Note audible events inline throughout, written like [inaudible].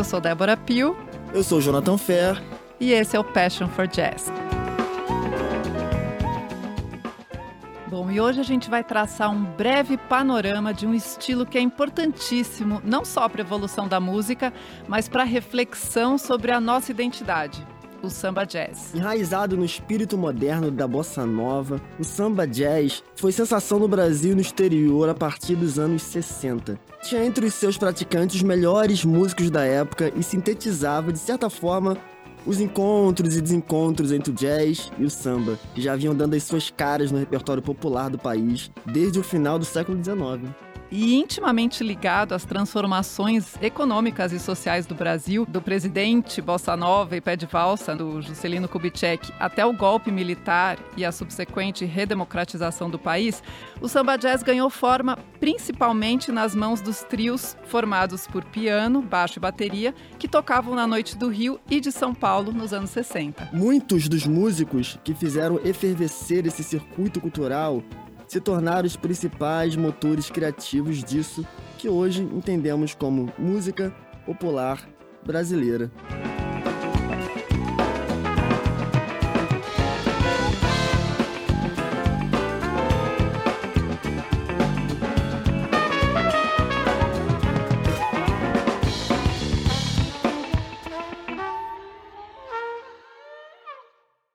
Eu sou Débora Pio. Eu sou Jonathan Fer. E esse é o Passion for Jazz. Bom, e hoje a gente vai traçar um breve panorama de um estilo que é importantíssimo, não só para a evolução da música, mas para a reflexão sobre a nossa identidade o samba jazz. Enraizado no espírito moderno da bossa nova, o samba jazz foi sensação no Brasil e no exterior a partir dos anos 60. Tinha entre os seus praticantes os melhores músicos da época e sintetizava, de certa forma, os encontros e desencontros entre o jazz e o samba, que já vinham dando as suas caras no repertório popular do país desde o final do século XIX e intimamente ligado às transformações econômicas e sociais do Brasil, do presidente Bossa Nova e pé de valsa do Juscelino Kubitschek até o golpe militar e a subsequente redemocratização do país, o samba jazz ganhou forma principalmente nas mãos dos trios formados por piano, baixo e bateria que tocavam na noite do Rio e de São Paulo nos anos 60. Muitos dos músicos que fizeram efervescer esse circuito cultural se tornaram os principais motores criativos disso que hoje entendemos como música popular brasileira.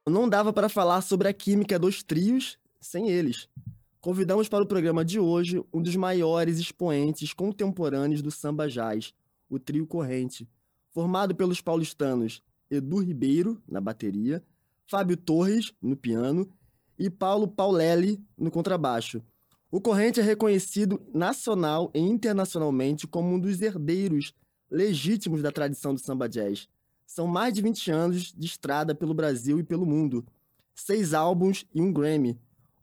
Não dava para falar sobre a química dos trios sem eles. Convidamos para o programa de hoje um dos maiores expoentes contemporâneos do samba jazz, o Trio Corrente, formado pelos paulistanos Edu Ribeiro, na bateria, Fábio Torres, no piano, e Paulo Paulelli, no contrabaixo. O Corrente é reconhecido nacional e internacionalmente como um dos herdeiros legítimos da tradição do samba jazz. São mais de 20 anos de estrada pelo Brasil e pelo mundo, seis álbuns e um Grammy,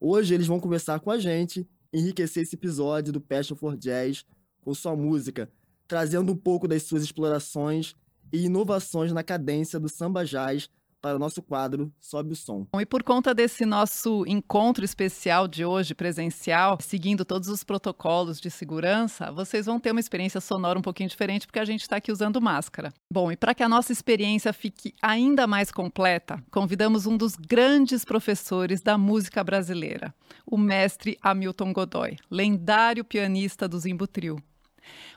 Hoje eles vão conversar com a gente, enriquecer esse episódio do Passion for Jazz com sua música, trazendo um pouco das suas explorações e inovações na cadência do samba jazz para o nosso quadro Sobe o Som. Bom, e por conta desse nosso encontro especial de hoje, presencial, seguindo todos os protocolos de segurança, vocês vão ter uma experiência sonora um pouquinho diferente, porque a gente está aqui usando máscara. Bom, e para que a nossa experiência fique ainda mais completa, convidamos um dos grandes professores da música brasileira, o mestre Hamilton Godoy, lendário pianista do Zimbo Trio.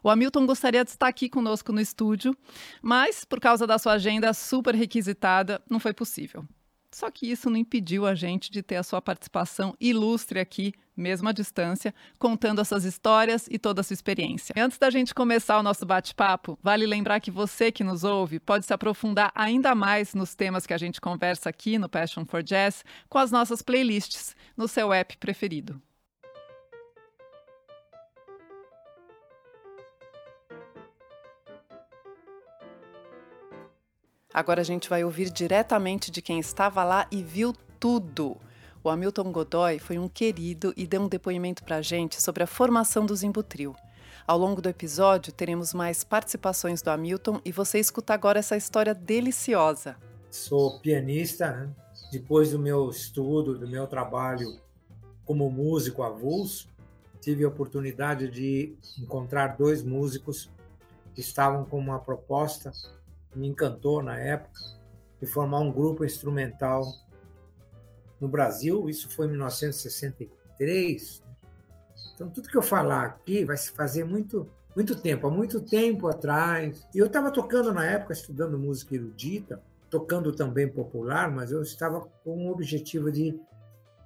O Hamilton gostaria de estar aqui conosco no estúdio, mas por causa da sua agenda super requisitada, não foi possível. Só que isso não impediu a gente de ter a sua participação ilustre aqui, mesmo à distância, contando essas histórias e toda a sua experiência. Antes da gente começar o nosso bate-papo, vale lembrar que você que nos ouve pode se aprofundar ainda mais nos temas que a gente conversa aqui no Passion for Jazz com as nossas playlists no seu app preferido. Agora a gente vai ouvir diretamente de quem estava lá e viu tudo. O Hamilton Godoy foi um querido e deu um depoimento para a gente sobre a formação do Zimbutril. Ao longo do episódio, teremos mais participações do Hamilton e você escuta agora essa história deliciosa. Sou pianista, né? depois do meu estudo, do meu trabalho como músico avulso, tive a oportunidade de encontrar dois músicos que estavam com uma proposta me encantou na época, de formar um grupo instrumental no Brasil. Isso foi em 1963. Então, tudo que eu falar aqui vai se fazer muito, muito tempo, há muito tempo atrás. E eu estava tocando na época, estudando música erudita, tocando também popular, mas eu estava com o objetivo de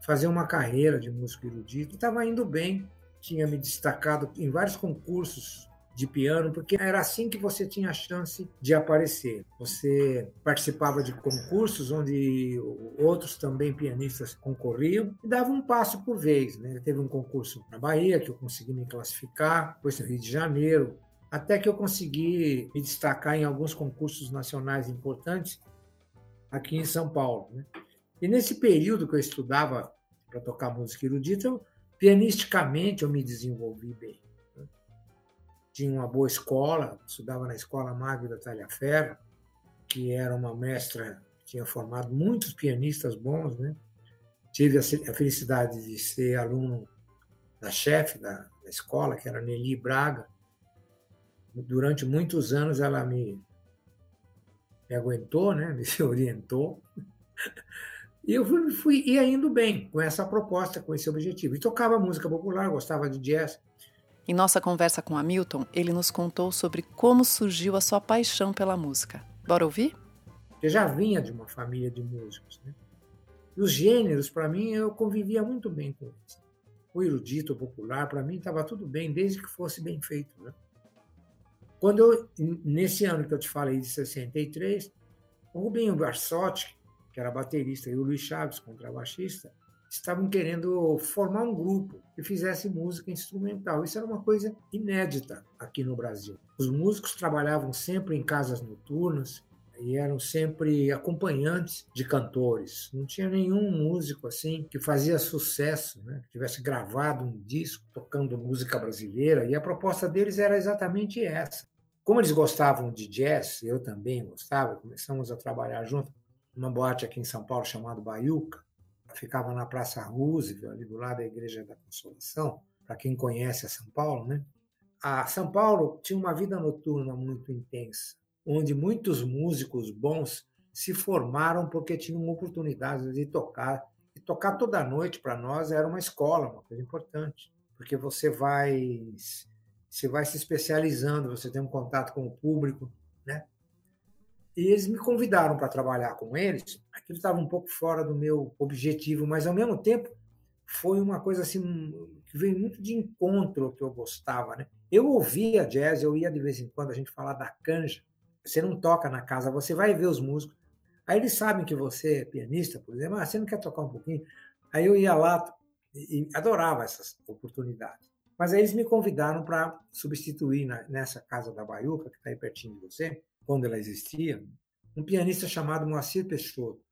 fazer uma carreira de música erudita. Estava indo bem, tinha me destacado em vários concursos de piano, porque era assim que você tinha a chance de aparecer. Você participava de concursos onde outros também pianistas concorriam e dava um passo por vez. Né? Teve um concurso na Bahia que eu consegui me classificar, depois no Rio de Janeiro, até que eu consegui me destacar em alguns concursos nacionais importantes aqui em São Paulo. Né? E nesse período que eu estudava para tocar música erudita, eu, pianisticamente eu me desenvolvi bem tinha uma boa escola, estudava na Escola Magda Talhaferro, que era uma mestra tinha formado muitos pianistas bons, né? Tive a felicidade de ser aluno da chefe da, da escola, que era Nelly Braga. Durante muitos anos ela me me aguentou, né? [laughs] me orientou. E eu fui, fui indo bem com essa proposta, com esse objetivo. E tocava música popular, gostava de jazz. Em nossa conversa com Hamilton, ele nos contou sobre como surgiu a sua paixão pela música. Bora ouvir? Eu já vinha de uma família de músicos. Né? E os gêneros, para mim, eu convivia muito bem com eles. O erudito, o popular, para mim estava tudo bem, desde que fosse bem feito. Né? Quando eu, nesse ano que eu te falei, de 63, o Rubinho Barsotti, que era baterista, e o Luiz Chaves, contrabaixista, estavam querendo formar um grupo que fizesse música instrumental. Isso era uma coisa inédita aqui no Brasil. Os músicos trabalhavam sempre em casas noturnas e eram sempre acompanhantes de cantores. Não tinha nenhum músico assim que fazia sucesso, né? que tivesse gravado um disco tocando música brasileira. E a proposta deles era exatamente essa. Como eles gostavam de jazz, eu também gostava, começamos a trabalhar junto numa boate aqui em São Paulo chamada Baiuca ficava na Praça Roosevelt, ali do lado da Igreja da Consolação, para quem conhece a São Paulo, né? A São Paulo tinha uma vida noturna muito intensa, onde muitos músicos bons se formaram porque tinham oportunidade de tocar. E tocar toda noite para nós era uma escola, uma coisa importante, porque você vai você vai se especializando, você tem um contato com o público, né? E eles me convidaram para trabalhar com eles. Aquilo estava um pouco fora do meu objetivo, mas ao mesmo tempo foi uma coisa assim que veio muito de encontro ao que eu gostava, né? Eu ouvia jazz, eu ia de vez em quando a gente falar da canja. Você não toca na casa, você vai ver os músicos. Aí eles sabem que você é pianista, por exemplo, ah, você não quer tocar um pouquinho? Aí eu ia lá e adorava essas oportunidades. Mas aí eles me convidaram para substituir na, nessa casa da Baiuca, que está aí pertinho de você, quando ela existia, um pianista chamado Moacir Peixoto,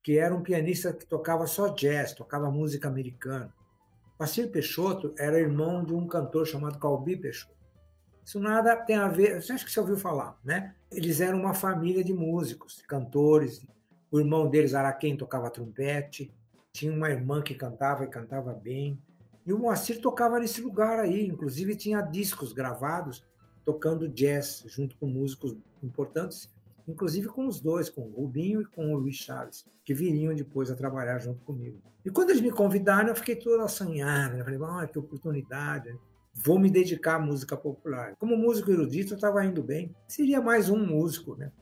que era um pianista que tocava só jazz, tocava música americana. Moacir Peixoto era irmão de um cantor chamado Calbi Peixoto. Isso nada tem a ver, acho que você ouviu falar, né? Eles eram uma família de músicos, cantores. O irmão deles, Araquém, tocava trompete. Tinha uma irmã que cantava e cantava bem. E o Moacir tocava nesse lugar aí, inclusive tinha discos gravados tocando jazz junto com músicos importantes, inclusive com os dois, com o Rubinho e com o Luiz Chaves, que viriam depois a trabalhar junto comigo. E quando eles me convidaram, eu fiquei todo assanhado, né? falei, ah, que oportunidade, vou me dedicar à música popular. Como músico erudito, eu estava indo bem, seria mais um músico, né?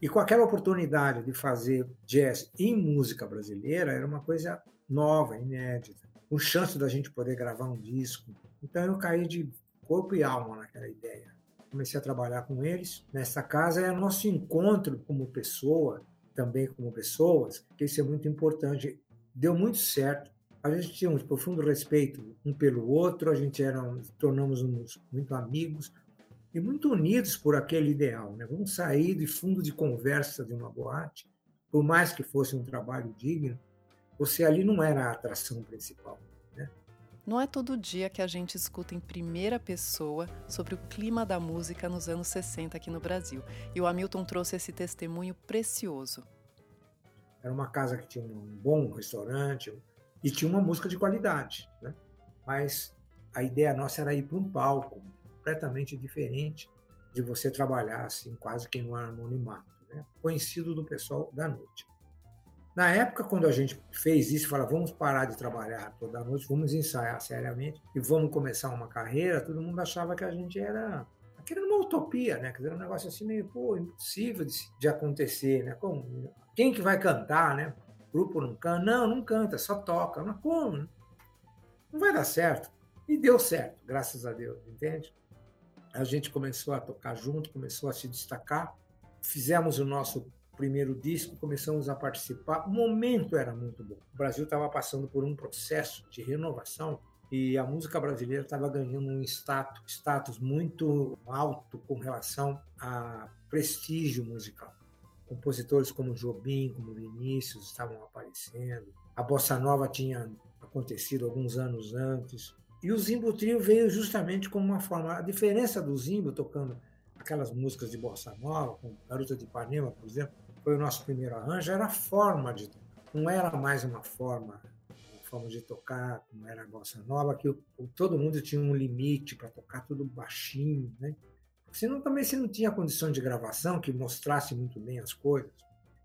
E com aquela oportunidade de fazer jazz em música brasileira, era uma coisa nova, inédita, com chance da gente poder gravar um disco. Então eu caí de corpo e alma naquela ideia comecei a trabalhar com eles. Nessa casa é nosso encontro como pessoa, também como pessoas, que isso é muito importante. Deu muito certo. A gente tinha um profundo respeito um pelo outro, a gente era, tornamos muito amigos e muito unidos por aquele ideal. Né? Vamos sair de fundo de conversa de uma boate, por mais que fosse um trabalho digno, você ali não era a atração principal. Não é todo dia que a gente escuta em primeira pessoa sobre o clima da música nos anos 60 aqui no Brasil. E o Hamilton trouxe esse testemunho precioso. Era uma casa que tinha um bom restaurante e tinha uma música de qualidade, né? Mas a ideia nossa era ir para um palco completamente diferente de você trabalhar assim, quase que no anonimato, né? Conhecido do pessoal da noite. Na época, quando a gente fez isso, falou, vamos parar de trabalhar toda noite, vamos ensaiar seriamente e vamos começar uma carreira, todo mundo achava que a gente era aquilo uma utopia, né? Quer dizer, um negócio assim meio, pô, impossível de, de acontecer, né? Como, quem que vai cantar, né? Grupo não canta? Não, não canta, só toca. Mas como? Não vai dar certo. E deu certo, graças a Deus, entende? A gente começou a tocar junto, começou a se destacar. Fizemos o nosso primeiro disco, começamos a participar. O momento era muito bom. O Brasil estava passando por um processo de renovação e a música brasileira estava ganhando um status, status muito alto com relação a prestígio musical. Compositores como Jobim, como Vinícius estavam aparecendo. A bossa nova tinha acontecido alguns anos antes. E o Zimbo Trio veio justamente como uma forma. A diferença do Zimbo tocando aquelas músicas de bossa nova, com Garota de Ipanema, por exemplo, foi o nosso primeiro arranjo, era a forma de não era mais uma forma uma forma de tocar como era a bossa nova que o, todo mundo tinha um limite para tocar tudo baixinho né Senão também se não tinha condição de gravação que mostrasse muito bem as coisas.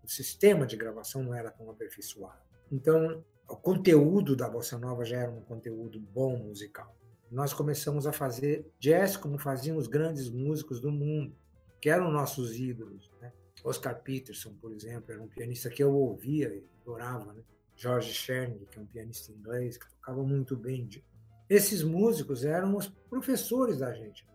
O sistema de gravação não era tão aperfeiçoado. Então, o conteúdo da bossa nova já era um conteúdo bom musical. Nós começamos a fazer jazz como faziam os grandes músicos do mundo, que eram nossos ídolos. Né? Oscar Peterson, por exemplo, era um pianista que eu ouvia e adorava. Né? George Cherny, que é um pianista inglês que tocava muito bem. Esses músicos eram os professores da gente.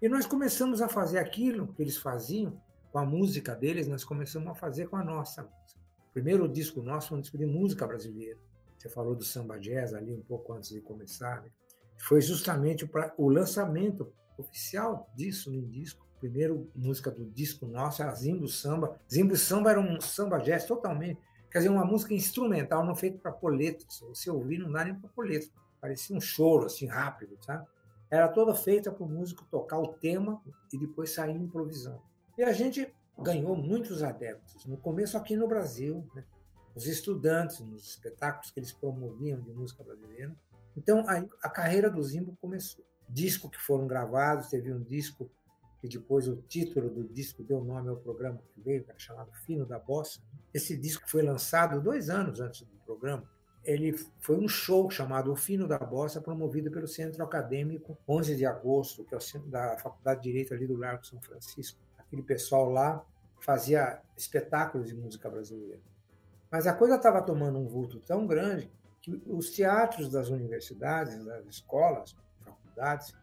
E nós começamos a fazer aquilo que eles faziam com a música deles, nós começamos a fazer com a nossa música. O primeiro disco nosso foi um disco de música brasileira. Você falou do samba jazz ali um pouco antes de começar. Né? Foi justamente o lançamento oficial disso no disco. A primeira música do disco nosso era Zimbo Samba. Zimbo Samba era um samba jazz totalmente. Quer dizer, uma música instrumental, não feita para poletos. Você ouvir, não dá nem para poletos. Parecia um choro, assim, rápido, sabe? Era toda feita para o músico tocar o tema e depois sair improvisando. E a gente ganhou muitos adeptos. No começo, aqui no Brasil, né? os estudantes, nos espetáculos que eles promoviam de música brasileira. Então, a, a carreira do Zimbo começou. Disco que foram gravados, teve um disco que depois o título do disco deu nome ao programa que veio, que era chamado Fino da Bossa. Esse disco foi lançado dois anos antes do programa. Ele foi um show chamado O Fino da Bossa, promovido pelo Centro Acadêmico, 11 de agosto, que é o centro da Faculdade de Direito ali do Largo São Francisco. Aquele pessoal lá fazia espetáculos de música brasileira. Mas a coisa estava tomando um vulto tão grande que os teatros das universidades, das escolas, faculdades,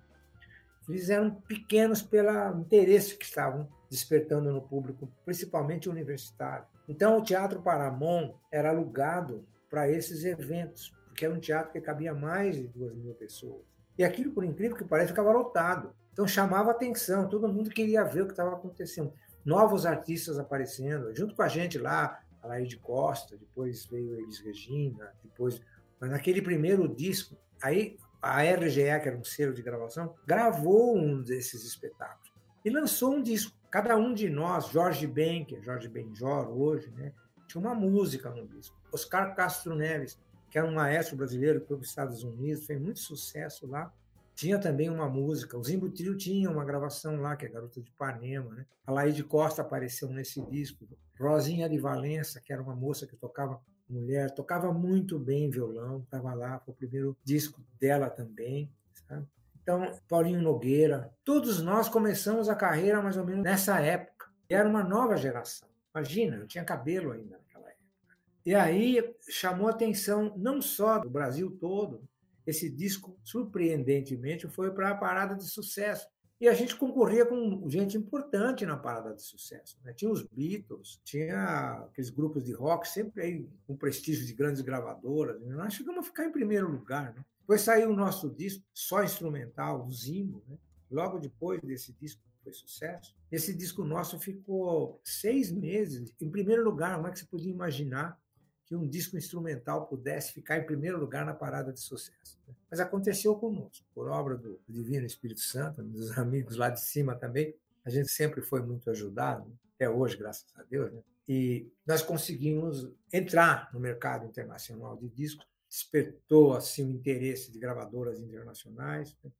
eles eram pequenos pelo interesse que estavam despertando no público, principalmente universitário. Então, o Teatro Paramon era alugado para esses eventos, porque era um teatro que cabia mais de duas mil pessoas. E aquilo, por incrível que pareça, ficava lotado. Então, chamava atenção, todo mundo queria ver o que estava acontecendo. Novos artistas aparecendo, junto com a gente lá, a Laide Costa, depois veio Elis Regina, depois. Mas naquele primeiro disco, aí a RGE, que era um selo de gravação, gravou um desses espetáculos e lançou um disco. Cada um de nós, Jorge Ben, que é Jorge Benjor hoje, né, tinha uma música no disco. Oscar Castro Neves, que era um maestro brasileiro que foi para os Estados Unidos, fez muito sucesso lá. Tinha também uma música. O Zimbo Trio tinha uma gravação lá, que é Garota de Ipanema. Né? A Laide Costa apareceu nesse disco. Rosinha de Valença, que era uma moça que tocava mulher, tocava muito bem violão, estava lá, foi o primeiro disco dela também. Sabe? Então, Paulinho Nogueira, todos nós começamos a carreira mais ou menos nessa época. E era uma nova geração. Imagina, eu tinha cabelo ainda naquela época. E aí chamou atenção não só do Brasil todo, esse disco, surpreendentemente, foi para a parada de sucesso. E a gente concorria com gente importante na parada de sucesso. Né? Tinha os Beatles, tinha aqueles grupos de rock, sempre aí com prestígio de grandes gravadoras. Né? Nós chegamos a ficar em primeiro lugar. Né? Depois saiu o nosso disco, só instrumental, o Zimbo. Né? Logo depois desse disco foi sucesso. Esse disco nosso ficou seis meses em primeiro lugar. Como é que você podia imaginar que um disco instrumental pudesse ficar em primeiro lugar na parada de sucesso. Né? Mas aconteceu conosco, por obra do Divino Espírito Santo, dos [laughs] amigos lá de cima também. A gente sempre foi muito ajudado, até hoje, graças a Deus. Né? E nós conseguimos entrar no mercado internacional de discos, despertou assim o interesse de gravadoras internacionais. Né?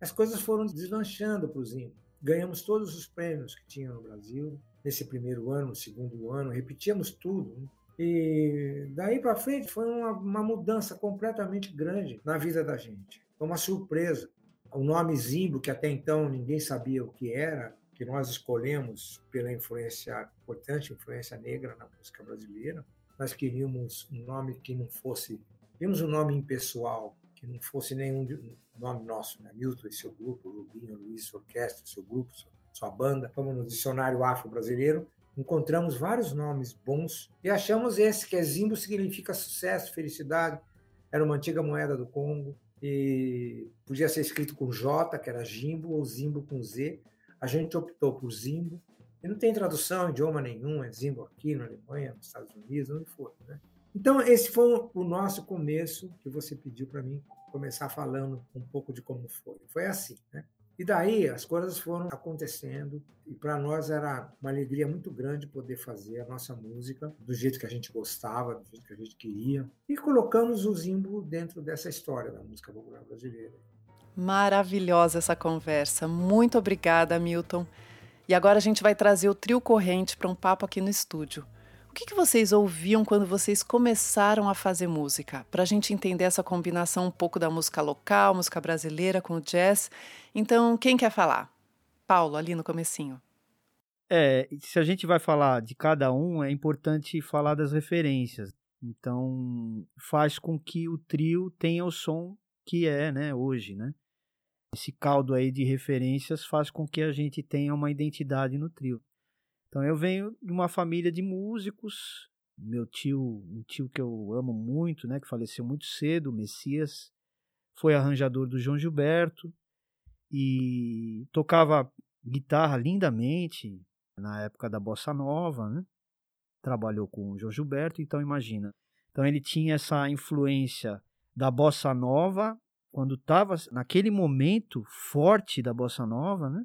As coisas foram deslanchando para o Zinho. Ganhamos todos os prêmios que tinha no Brasil nesse primeiro ano, no segundo ano, repetíamos tudo. Né? E daí para frente foi uma, uma, mudança completamente grande na vida da gente. Foi uma surpresa. O nome Zimbo, que até então ninguém sabia o que era, que nós escolhemos pela influência, importante influência negra na música brasileira. Nós queríamos um nome que não fosse. Queríamos um nome impessoal, que não fosse nenhum nome nosso, né? Milton e seu grupo, Rubinho, Luiz, Orquestra, seu grupo, sua banda. Fomos no dicionário afro-brasileiro encontramos vários nomes bons e achamos esse, que é Zimbo significa sucesso, felicidade. Era uma antiga moeda do Congo e podia ser escrito com J, que era Jimbo, ou Zimbo com Z. A gente optou por Zimbo. E não tem tradução idioma nenhum, é Zimbo aqui na Alemanha, nos Estados Unidos, onde for. Né? Então, esse foi o nosso começo que você pediu para mim começar falando um pouco de como foi. Foi assim, né? E daí as coisas foram acontecendo e para nós era uma alegria muito grande poder fazer a nossa música do jeito que a gente gostava, do jeito que a gente queria. E colocamos o Zimbo dentro dessa história da música popular brasileira. Maravilhosa essa conversa. Muito obrigada, Milton. E agora a gente vai trazer o trio corrente para um papo aqui no estúdio. O que, que, vocês ouviam quando vocês começaram a fazer música? Para a gente entender essa combinação um pouco da música local, música brasileira com o jazz. Então, quem quer falar? Paulo, ali no comecinho. É, se a gente vai falar de cada um, é importante falar das referências. Então, faz com que o trio tenha o som que é, né, hoje, né? Esse caldo aí de referências faz com que a gente tenha uma identidade no trio. Então eu venho de uma família de músicos. Meu tio, um tio que eu amo muito, né, que faleceu muito cedo, o Messias, foi arranjador do João Gilberto e tocava guitarra lindamente na época da bossa nova, né? Trabalhou com o João Gilberto, então imagina. Então ele tinha essa influência da bossa nova quando estava naquele momento forte da bossa nova, né?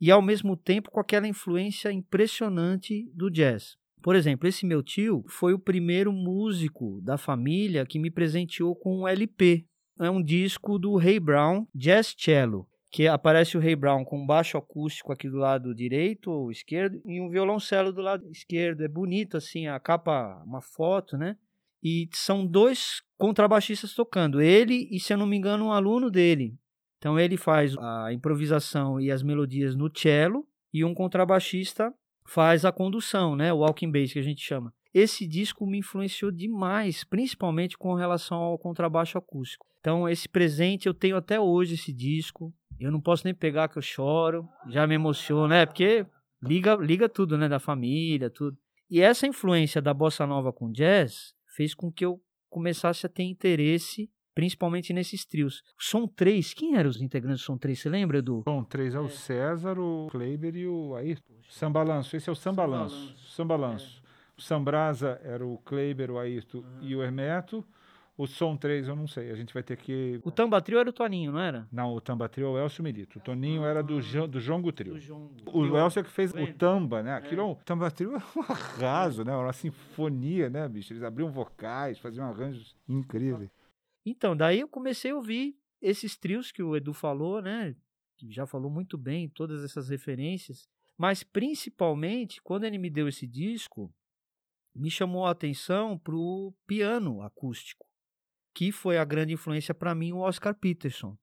E ao mesmo tempo com aquela influência impressionante do jazz. Por exemplo, esse meu tio foi o primeiro músico da família que me presenteou com um LP. É um disco do Ray Brown, Jazz Cello, que aparece o Ray Brown com um baixo acústico aqui do lado direito ou esquerdo e um violoncelo do lado esquerdo. É bonito assim, a capa, uma foto, né? E são dois contrabaixistas tocando, ele e, se eu não me engano, um aluno dele. Então ele faz a improvisação e as melodias no cello e um contrabaixista faz a condução, né, o walking bass que a gente chama. Esse disco me influenciou demais, principalmente com relação ao contrabaixo acústico. Então esse presente eu tenho até hoje esse disco. Eu não posso nem pegar que eu choro, já me emociono, né? Porque liga liga tudo, né, da família, tudo. E essa influência da bossa nova com jazz fez com que eu começasse a ter interesse principalmente nesses trios. Som 3, quem eram os integrantes do Som 3? Você lembra, Edu? Som 3 é o César, o Kleiber e o Ayrton. Sambalanço, esse é o Sambalanço. Sambalanço. O Sambrasa era o Kleiber, o Ayrton uhum. e o Hermeto. O Som 3 eu não sei, a gente vai ter que... O Tambatrio era o Toninho, não era? Não, o Tambatrio é o Elcio Milito. O Toninho era do, do Jongo Trio. O Elcio é que fez o Tamba, né? Aquilo, é. o Tambatrio é um arraso, né? Uma sinfonia, né, bicho? Eles abriam vocais, faziam arranjos incríveis. Então, daí eu comecei a ouvir esses trios que o Edu falou, né? Que já falou muito bem todas essas referências. Mas principalmente, quando ele me deu esse disco, me chamou a atenção para o piano acústico, que foi a grande influência para mim, o Oscar Peterson,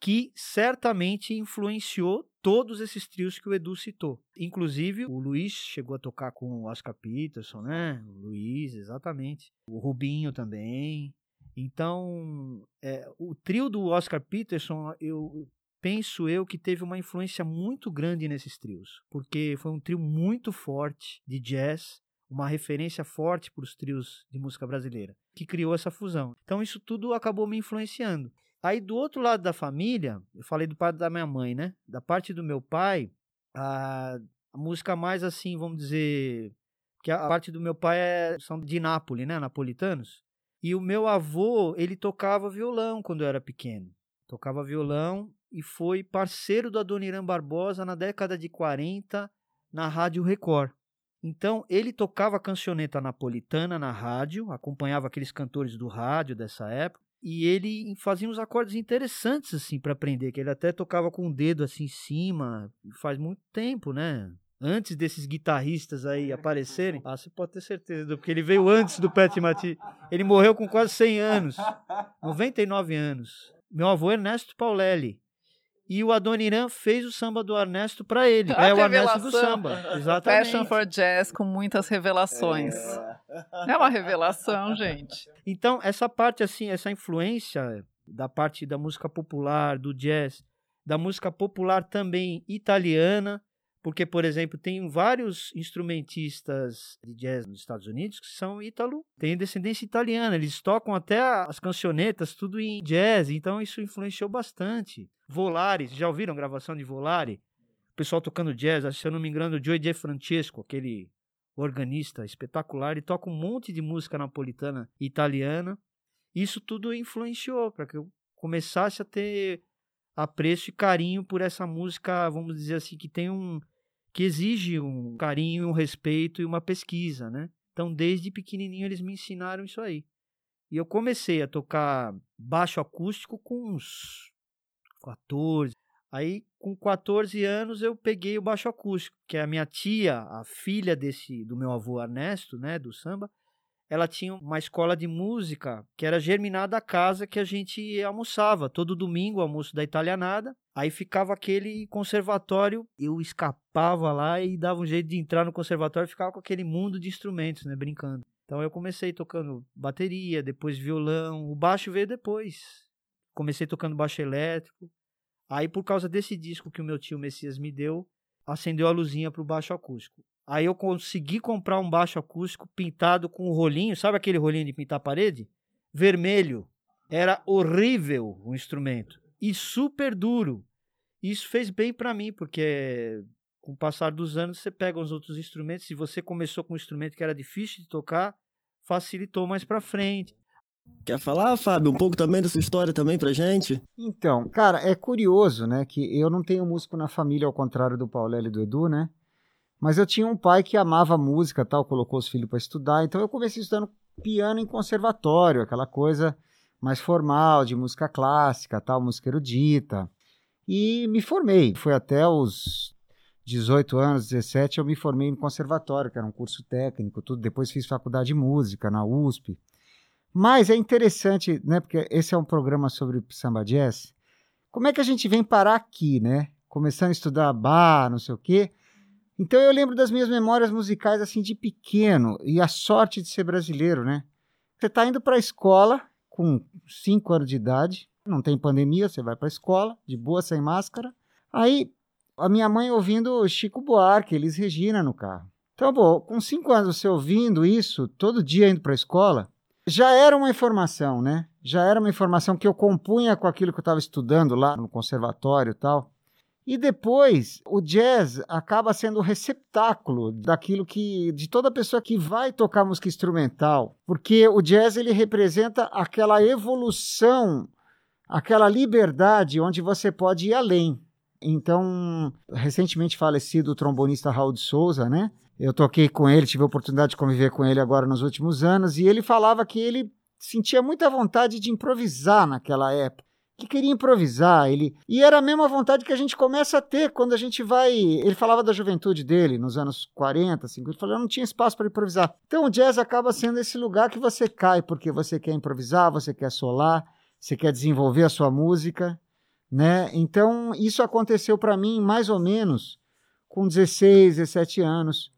que certamente influenciou todos esses trios que o Edu citou. Inclusive, o Luiz chegou a tocar com o Oscar Peterson, né? O Luiz, exatamente. O Rubinho também. Então, é, o trio do Oscar Peterson, eu penso eu que teve uma influência muito grande nesses trios, porque foi um trio muito forte de jazz, uma referência forte para os trios de música brasileira, que criou essa fusão. Então, isso tudo acabou me influenciando. Aí, do outro lado da família, eu falei do pai da minha mãe, né? Da parte do meu pai, a, a música mais assim, vamos dizer, que a, parte do meu pai é, são de Nápoles, né? Napolitanos. E o meu avô, ele tocava violão quando eu era pequeno. Tocava violão e foi parceiro do Adoniran Barbosa na década de 40 na Rádio Record. Então, ele tocava cancioneta napolitana na rádio, acompanhava aqueles cantores do rádio dessa época, e ele fazia uns acordes interessantes assim para aprender, que ele até tocava com o dedo assim em cima, faz muito tempo, né? Antes desses guitarristas aí aparecerem, ah, você pode ter certeza, porque ele veio antes do Pet Mati. Ele morreu com quase 100 anos, [laughs] 99 anos. Meu avô Ernesto Paulelli. E o Adoniran fez o samba do Ernesto para ele. A é o Ernesto do samba. [laughs] Exatamente. Passion for Jazz com muitas revelações. É. é uma revelação, gente. Então, essa parte assim, essa influência da parte da música popular, do jazz, da música popular também italiana, porque, por exemplo, tem vários instrumentistas de jazz nos Estados Unidos que são ítalo, têm descendência italiana, eles tocam até as cancionetas, tudo em jazz, então isso influenciou bastante. Volare, já ouviram gravação de Volare? O pessoal tocando jazz, se eu não me engano, o Joey De Francesco, aquele organista espetacular, ele toca um monte de música napolitana italiana. Isso tudo influenciou para que eu começasse a ter apreço e carinho por essa música, vamos dizer assim, que tem um que exige um carinho, um respeito e uma pesquisa, né? Então, desde pequenininho eles me ensinaram isso aí. E eu comecei a tocar baixo acústico com uns 14. Aí, com 14 anos, eu peguei o baixo acústico, que é a minha tia, a filha desse do meu avô Ernesto, né, do samba, ela tinha uma escola de música que era germinada a casa que a gente almoçava todo domingo, almoço da italianada. Aí ficava aquele conservatório, eu escapava lá e dava um jeito de entrar no conservatório e ficava com aquele mundo de instrumentos, né, brincando. Então eu comecei tocando bateria, depois violão, o baixo veio depois. Comecei tocando baixo elétrico. Aí por causa desse disco que o meu tio Messias me deu, acendeu a luzinha pro baixo acústico. Aí eu consegui comprar um baixo acústico pintado com um rolinho, sabe aquele rolinho de pintar parede? Vermelho. Era horrível o instrumento e super duro. Isso fez bem para mim, porque com o passar dos anos você pega os outros instrumentos, se você começou com um instrumento que era difícil de tocar, facilitou mais para frente. Quer falar, Fábio, um pouco também dessa história também pra gente? Então, cara, é curioso, né, que eu não tenho músico na família, ao contrário do Paulélio e do Edu, né? Mas eu tinha um pai que amava música, tal, colocou os filhos para estudar, então eu comecei estudando piano em conservatório, aquela coisa mais formal, de música clássica, tal, música erudita. E me formei. Foi até os 18 anos, 17, eu me formei em conservatório, que era um curso técnico, tudo. Depois fiz faculdade de música na USP. Mas é interessante, né, porque esse é um programa sobre samba jazz. Como é que a gente vem parar aqui, né? Começando a estudar bar, não sei o quê. Então eu lembro das minhas memórias musicais assim de pequeno e a sorte de ser brasileiro, né? Você está indo para a escola com 5 anos de idade, não tem pandemia, você vai para a escola de boa sem máscara. Aí a minha mãe ouvindo Chico Buarque, Elis Regina no carro. Então, bom, com 5 anos você ouvindo isso, todo dia indo para a escola, já era uma informação, né? Já era uma informação que eu compunha com aquilo que eu estava estudando lá no conservatório e tal. E depois, o jazz acaba sendo o receptáculo daquilo que de toda pessoa que vai tocar música instrumental, porque o jazz ele representa aquela evolução, aquela liberdade onde você pode ir além. Então, recentemente falecido o trombonista Raul de Souza, né? Eu toquei com ele, tive a oportunidade de conviver com ele agora nos últimos anos, e ele falava que ele sentia muita vontade de improvisar naquela época que queria improvisar, ele e era a mesma vontade que a gente começa a ter quando a gente vai. Ele falava da juventude dele nos anos 40, 50, ele falou, não tinha espaço para improvisar. Então o jazz acaba sendo esse lugar que você cai porque você quer improvisar, você quer solar, você quer desenvolver a sua música, né? Então isso aconteceu para mim mais ou menos com 16, 17 anos.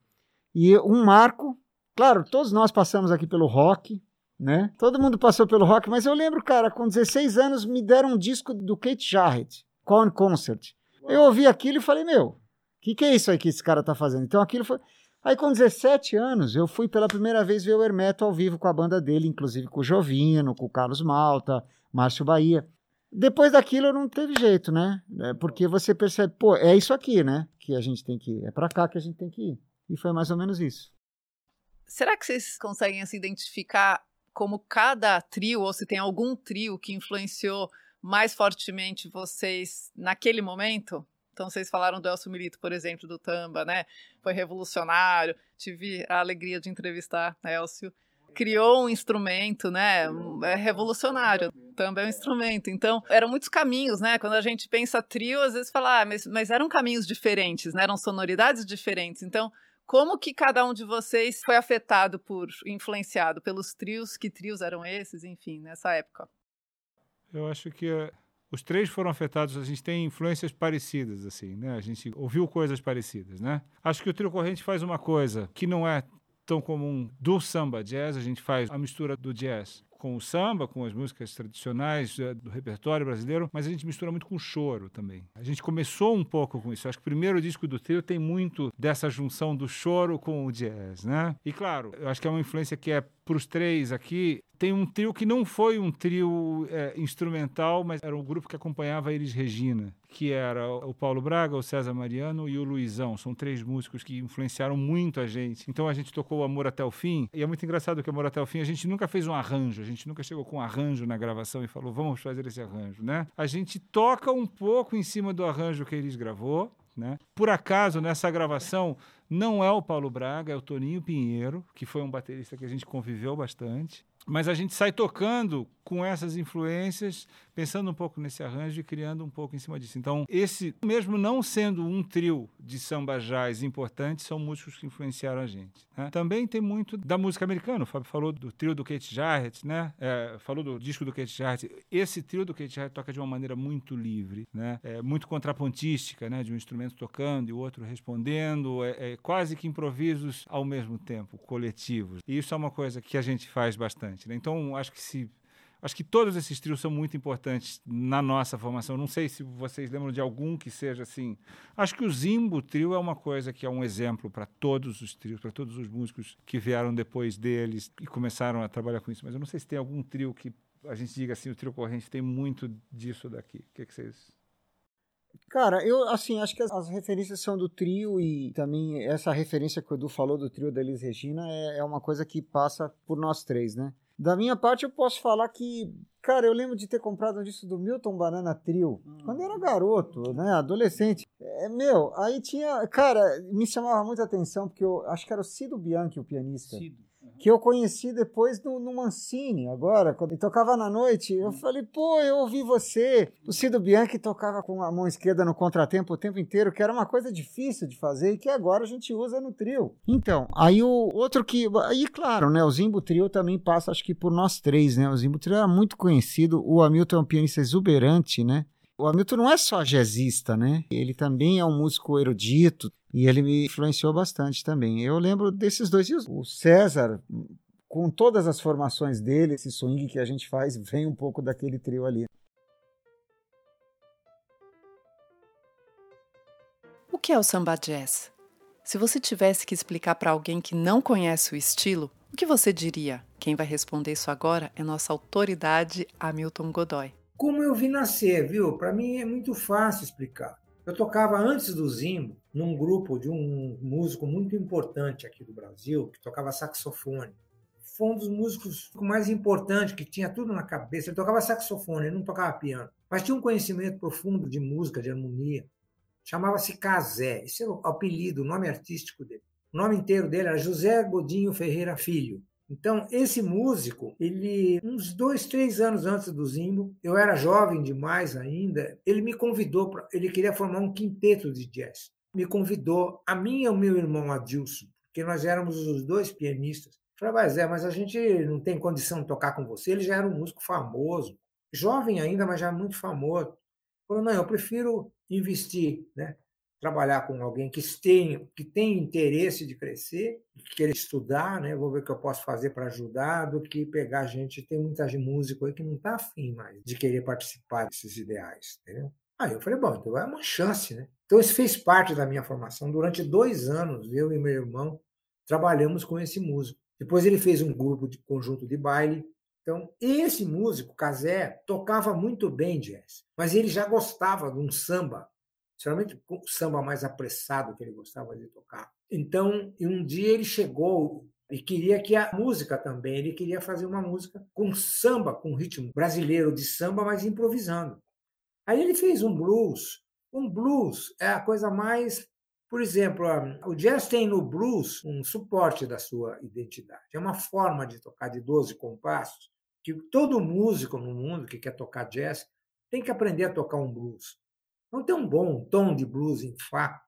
E um marco, claro, todos nós passamos aqui pelo rock, né? Todo mundo passou pelo rock, mas eu lembro, cara, com 16 anos me deram um disco do Kate Jarrett, Corn Concert. Eu ouvi aquilo e falei, meu, o que, que é isso aí que esse cara tá fazendo? Então aquilo foi. Aí com 17 anos eu fui pela primeira vez ver o Hermeto ao vivo com a banda dele, inclusive com o Jovino, com o Carlos Malta, Márcio Bahia. Depois daquilo não teve jeito, né? É porque você percebe, pô, é isso aqui, né? Que a gente tem que ir. É para cá que a gente tem que ir. E foi mais ou menos isso. Será que vocês conseguem se identificar como cada trio, ou se tem algum trio que influenciou mais fortemente vocês naquele momento? Então, vocês falaram do Elcio Milito, por exemplo, do Tamba, né? Foi revolucionário. Tive a alegria de entrevistar Elcio. Criou um instrumento, né? É revolucionário. Tamba é um instrumento. Então, eram muitos caminhos, né? Quando a gente pensa trio, às vezes fala, ah, mas, mas eram caminhos diferentes, né? Eram sonoridades diferentes. Então, como que cada um de vocês foi afetado por, influenciado pelos trios? Que trios eram esses, enfim, nessa época? Eu acho que uh, os três foram afetados. A gente tem influências parecidas, assim, né? A gente ouviu coisas parecidas, né? Acho que o trio corrente faz uma coisa que não é tão comum do samba jazz. A gente faz a mistura do jazz com o samba, com as músicas tradicionais eh, do repertório brasileiro, mas a gente mistura muito com o choro também. A gente começou um pouco com isso. Acho que o primeiro disco do trio tem muito dessa junção do choro com o jazz, né? E claro, eu acho que é uma influência que é para os três aqui tem um trio que não foi um trio é, instrumental, mas era um grupo que acompanhava Elis Regina, que era o Paulo Braga, o César Mariano e o Luizão. São três músicos que influenciaram muito a gente. Então a gente tocou o Amor até o Fim, e é muito engraçado que o Amor até o Fim a gente nunca fez um arranjo, a gente nunca chegou com um arranjo na gravação e falou, vamos fazer esse arranjo, né? A gente toca um pouco em cima do arranjo que eles gravou, né? Por acaso, nessa gravação, não é o Paulo Braga, é o Toninho Pinheiro, que foi um baterista que a gente conviveu bastante mas a gente sai tocando com essas influências, pensando um pouco nesse arranjo e criando um pouco em cima disso. Então, esse, mesmo não sendo um trio de samba jazz importante, são músicos que influenciaram a gente. Né? Também tem muito da música americana. O Fábio falou do trio do Kate Jarrett, né? É, falou do disco do Kate Jarrett. Esse trio do Kate Jarrett toca de uma maneira muito livre, né? É, muito contrapontística, né? De um instrumento tocando e o outro respondendo. É, é quase que improvisos ao mesmo tempo, coletivos. E isso é uma coisa que a gente faz bastante. Né? Então, acho que se Acho que todos esses trios são muito importantes na nossa formação. Não sei se vocês lembram de algum que seja assim. Acho que o Zimbo Trio é uma coisa que é um exemplo para todos os trios, para todos os músicos que vieram depois deles e começaram a trabalhar com isso. Mas eu não sei se tem algum trio que a gente diga assim, o trio corrente tem muito disso daqui. O que, é que vocês Cara, eu assim, acho que as, as, referências são do trio e também essa referência que o Edu falou do trio da Elis Regina é, é uma coisa que passa por nós três, né? Da minha parte, eu posso falar que, cara, eu lembro de ter comprado um disco do Milton Banana Trio, hum. quando eu era garoto, né, adolescente. É, meu, aí tinha, cara, me chamava muita atenção, porque eu acho que era o Cido Bianchi, o pianista. Cido que eu conheci depois no, no Mancini, agora, quando ele tocava na noite. Eu hum. falei, pô, eu ouvi você. O Cido Bianchi tocava com a mão esquerda no contratempo o tempo inteiro, que era uma coisa difícil de fazer e que agora a gente usa no trio. Então, aí o outro que. Aí, claro, né? O Zimbo Trio também passa, acho que por nós três, né? O Zimbo Trio era muito conhecido. O Hamilton é um pianista exuberante, né? O Hamilton não é só jazzista, né? Ele também é um músico erudito e ele me influenciou bastante também. Eu lembro desses dois. O César, com todas as formações dele, esse swing que a gente faz, vem um pouco daquele trio ali. O que é o samba jazz? Se você tivesse que explicar para alguém que não conhece o estilo, o que você diria? Quem vai responder isso agora é nossa autoridade, Hamilton Godoy como eu vi nascer, viu? Para mim é muito fácil explicar. Eu tocava antes do Zimbo num grupo de um músico muito importante aqui do Brasil, que tocava saxofone. Foi um dos músicos mais importantes, que tinha tudo na cabeça. Ele tocava saxofone, ele não tocava piano, mas tinha um conhecimento profundo de música, de harmonia. Chamava-se Casé, esse é o apelido, o nome artístico dele. O nome inteiro dele era José Godinho Ferreira Filho. Então, esse músico, ele, uns dois, três anos antes do Zimbo, eu era jovem demais ainda, ele me convidou, pra, ele queria formar um quinteto de jazz. Me convidou, a mim e o meu irmão Adilson, porque nós éramos os dois pianistas. Falei, mas é, mas a gente não tem condição de tocar com você. Ele já era um músico famoso, jovem ainda, mas já muito famoso. Falou, não, eu prefiro investir, né? Trabalhar com alguém que tem, que tem interesse de crescer, que queira estudar, né? vou ver o que eu posso fazer para ajudar, do que pegar gente. Tem muita músico aí que não está afim mais de querer participar desses ideais. Entendeu? Aí eu falei, bom, então é uma chance, né? Então isso fez parte da minha formação. Durante dois anos, eu e meu irmão trabalhamos com esse músico. Depois ele fez um grupo de conjunto de baile. Então, esse músico, Casé, tocava muito bem jazz, mas ele já gostava de um samba geralmente o samba mais apressado que ele gostava de tocar. Então, um dia ele chegou e queria que a música também, ele queria fazer uma música com samba, com ritmo brasileiro de samba, mas improvisando. Aí ele fez um blues. Um blues é a coisa mais por exemplo, o jazz tem no blues um suporte da sua identidade. É uma forma de tocar de 12 compassos que todo músico no mundo que quer tocar jazz tem que aprender a tocar um blues. Não tem um bom tom de blues em Fá.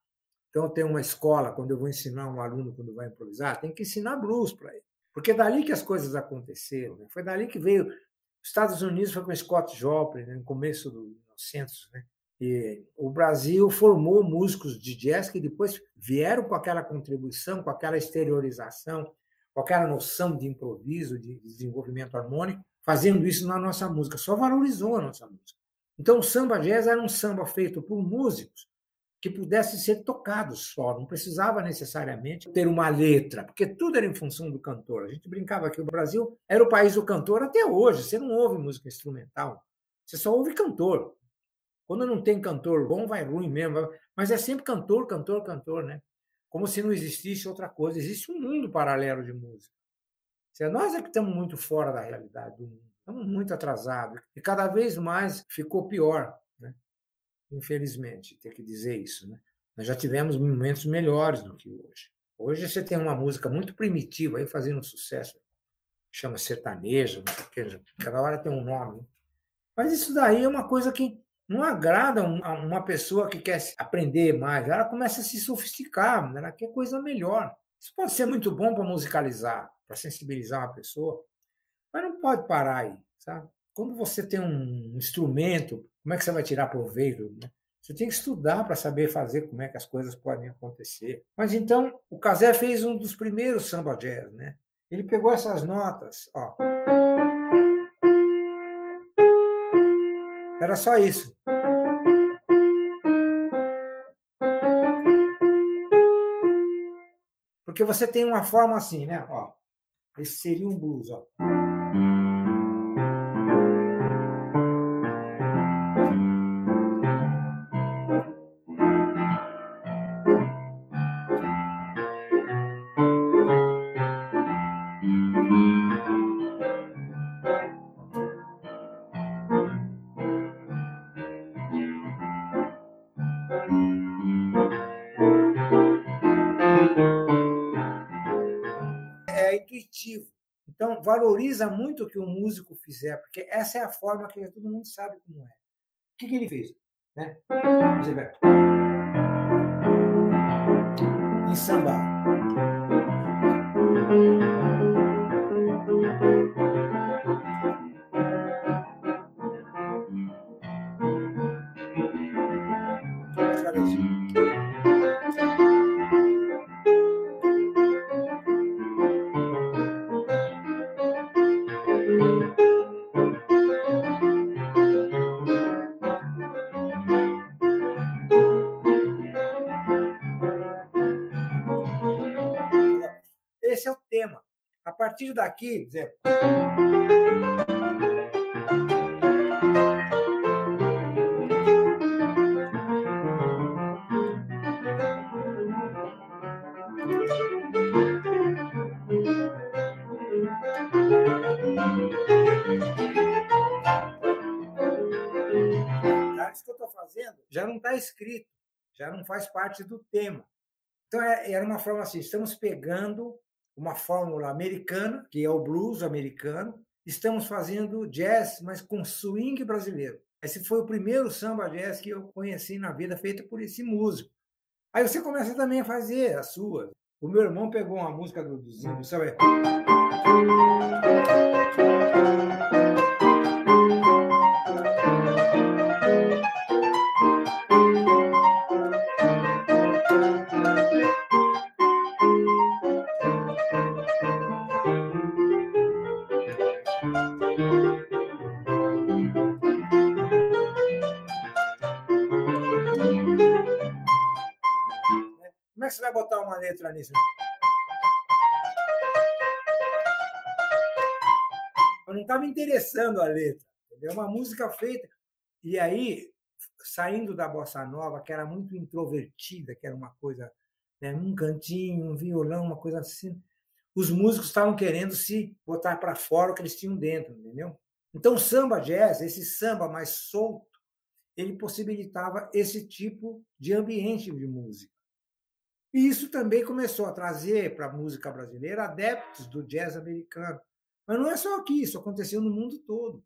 Então, tem uma escola, quando eu vou ensinar um aluno quando vai improvisar, tem que ensinar blues para ele. Porque é dali que as coisas aconteceram. Né? Foi dali que veio. Os Estados Unidos foi com Scott Joplin, né? no começo dos 1900. Né? E o Brasil formou músicos de jazz que depois vieram com aquela contribuição, com aquela exteriorização, com aquela noção de improviso, de desenvolvimento harmônico, fazendo isso na nossa música. Só valorizou a nossa música. Então, o samba jazz era um samba feito por músicos que pudessem ser tocados só, não precisava necessariamente ter uma letra, porque tudo era em função do cantor. A gente brincava que o Brasil era o país do cantor até hoje. Você não ouve música instrumental, você só ouve cantor. Quando não tem cantor bom, vai ruim mesmo. Mas é sempre cantor, cantor, cantor, né? Como se não existisse outra coisa. Existe um mundo paralelo de música. Nós é que estamos muito fora da realidade do mundo. Estamos muito atrasados. E cada vez mais ficou pior, né? infelizmente, ter que dizer isso. Né? Nós já tivemos momentos melhores do que hoje. Hoje você tem uma música muito primitiva aí fazendo sucesso. chama sertanejo, cada hora tem um nome. Mas isso daí é uma coisa que não agrada uma pessoa que quer aprender mais. Ela começa a se sofisticar, ela quer coisa melhor. Isso pode ser muito bom para musicalizar, para sensibilizar uma pessoa, mas não pode parar aí, sabe? Quando você tem um instrumento, como é que você vai tirar proveito? Né? Você tem que estudar para saber fazer como é que as coisas podem acontecer. Mas então, o Casé fez um dos primeiros samba jazz, né? Ele pegou essas notas, ó. Era só isso. Porque você tem uma forma assim, né? Ó, esse seria um blues, ó. Valoriza muito o que o músico fizer, porque essa é a forma que todo mundo sabe como é. O que, que ele fez? Né? Vê. Em samba. Partir daqui, dizer, fazendo já não está escrito, já não faz parte do tema. Então, é, era uma forma assim: estamos pegando uma fórmula americana, que é o blues americano. Estamos fazendo jazz, mas com swing brasileiro. Esse foi o primeiro samba jazz que eu conheci na vida, feito por esse músico. Aí você começa também a fazer a sua. O meu irmão pegou uma música do, Zinho, sabe? Nisso. Eu não estava interessando a letra. É uma música feita. E aí, saindo da bossa nova, que era muito introvertida, que era uma coisa, né, um cantinho, um violão, uma coisa assim, os músicos estavam querendo se botar para fora o que eles tinham dentro, entendeu? Então, o samba jazz, esse samba mais solto, ele possibilitava esse tipo de ambiente de música. E isso também começou a trazer para a música brasileira adeptos do jazz americano. Mas não é só aqui, isso aconteceu no mundo todo.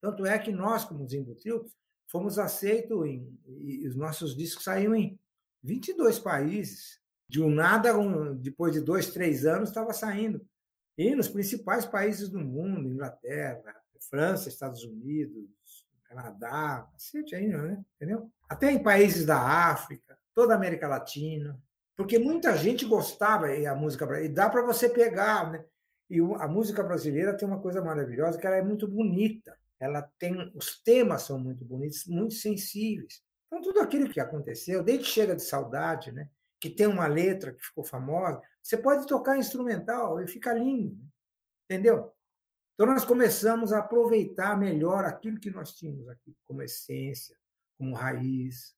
Tanto é que nós, como Zimbutril, fomos aceitos em, e os nossos discos saíram em 22 países. De um nada, um, depois de dois, três anos, estava saindo. E nos principais países do mundo, Inglaterra, França, Estados Unidos, Canadá, ainda, né? entendeu? Até em países da África toda a América Latina, porque muita gente gostava e a música e dá para você pegar, né? E a música brasileira tem uma coisa maravilhosa que ela é muito bonita. Ela tem os temas são muito bonitos, muito sensíveis. Então tudo aquilo que aconteceu, desde chega de saudade, né? Que tem uma letra que ficou famosa, você pode tocar instrumental e fica lindo, entendeu? Então nós começamos a aproveitar melhor aquilo que nós tínhamos aqui como essência, como raiz,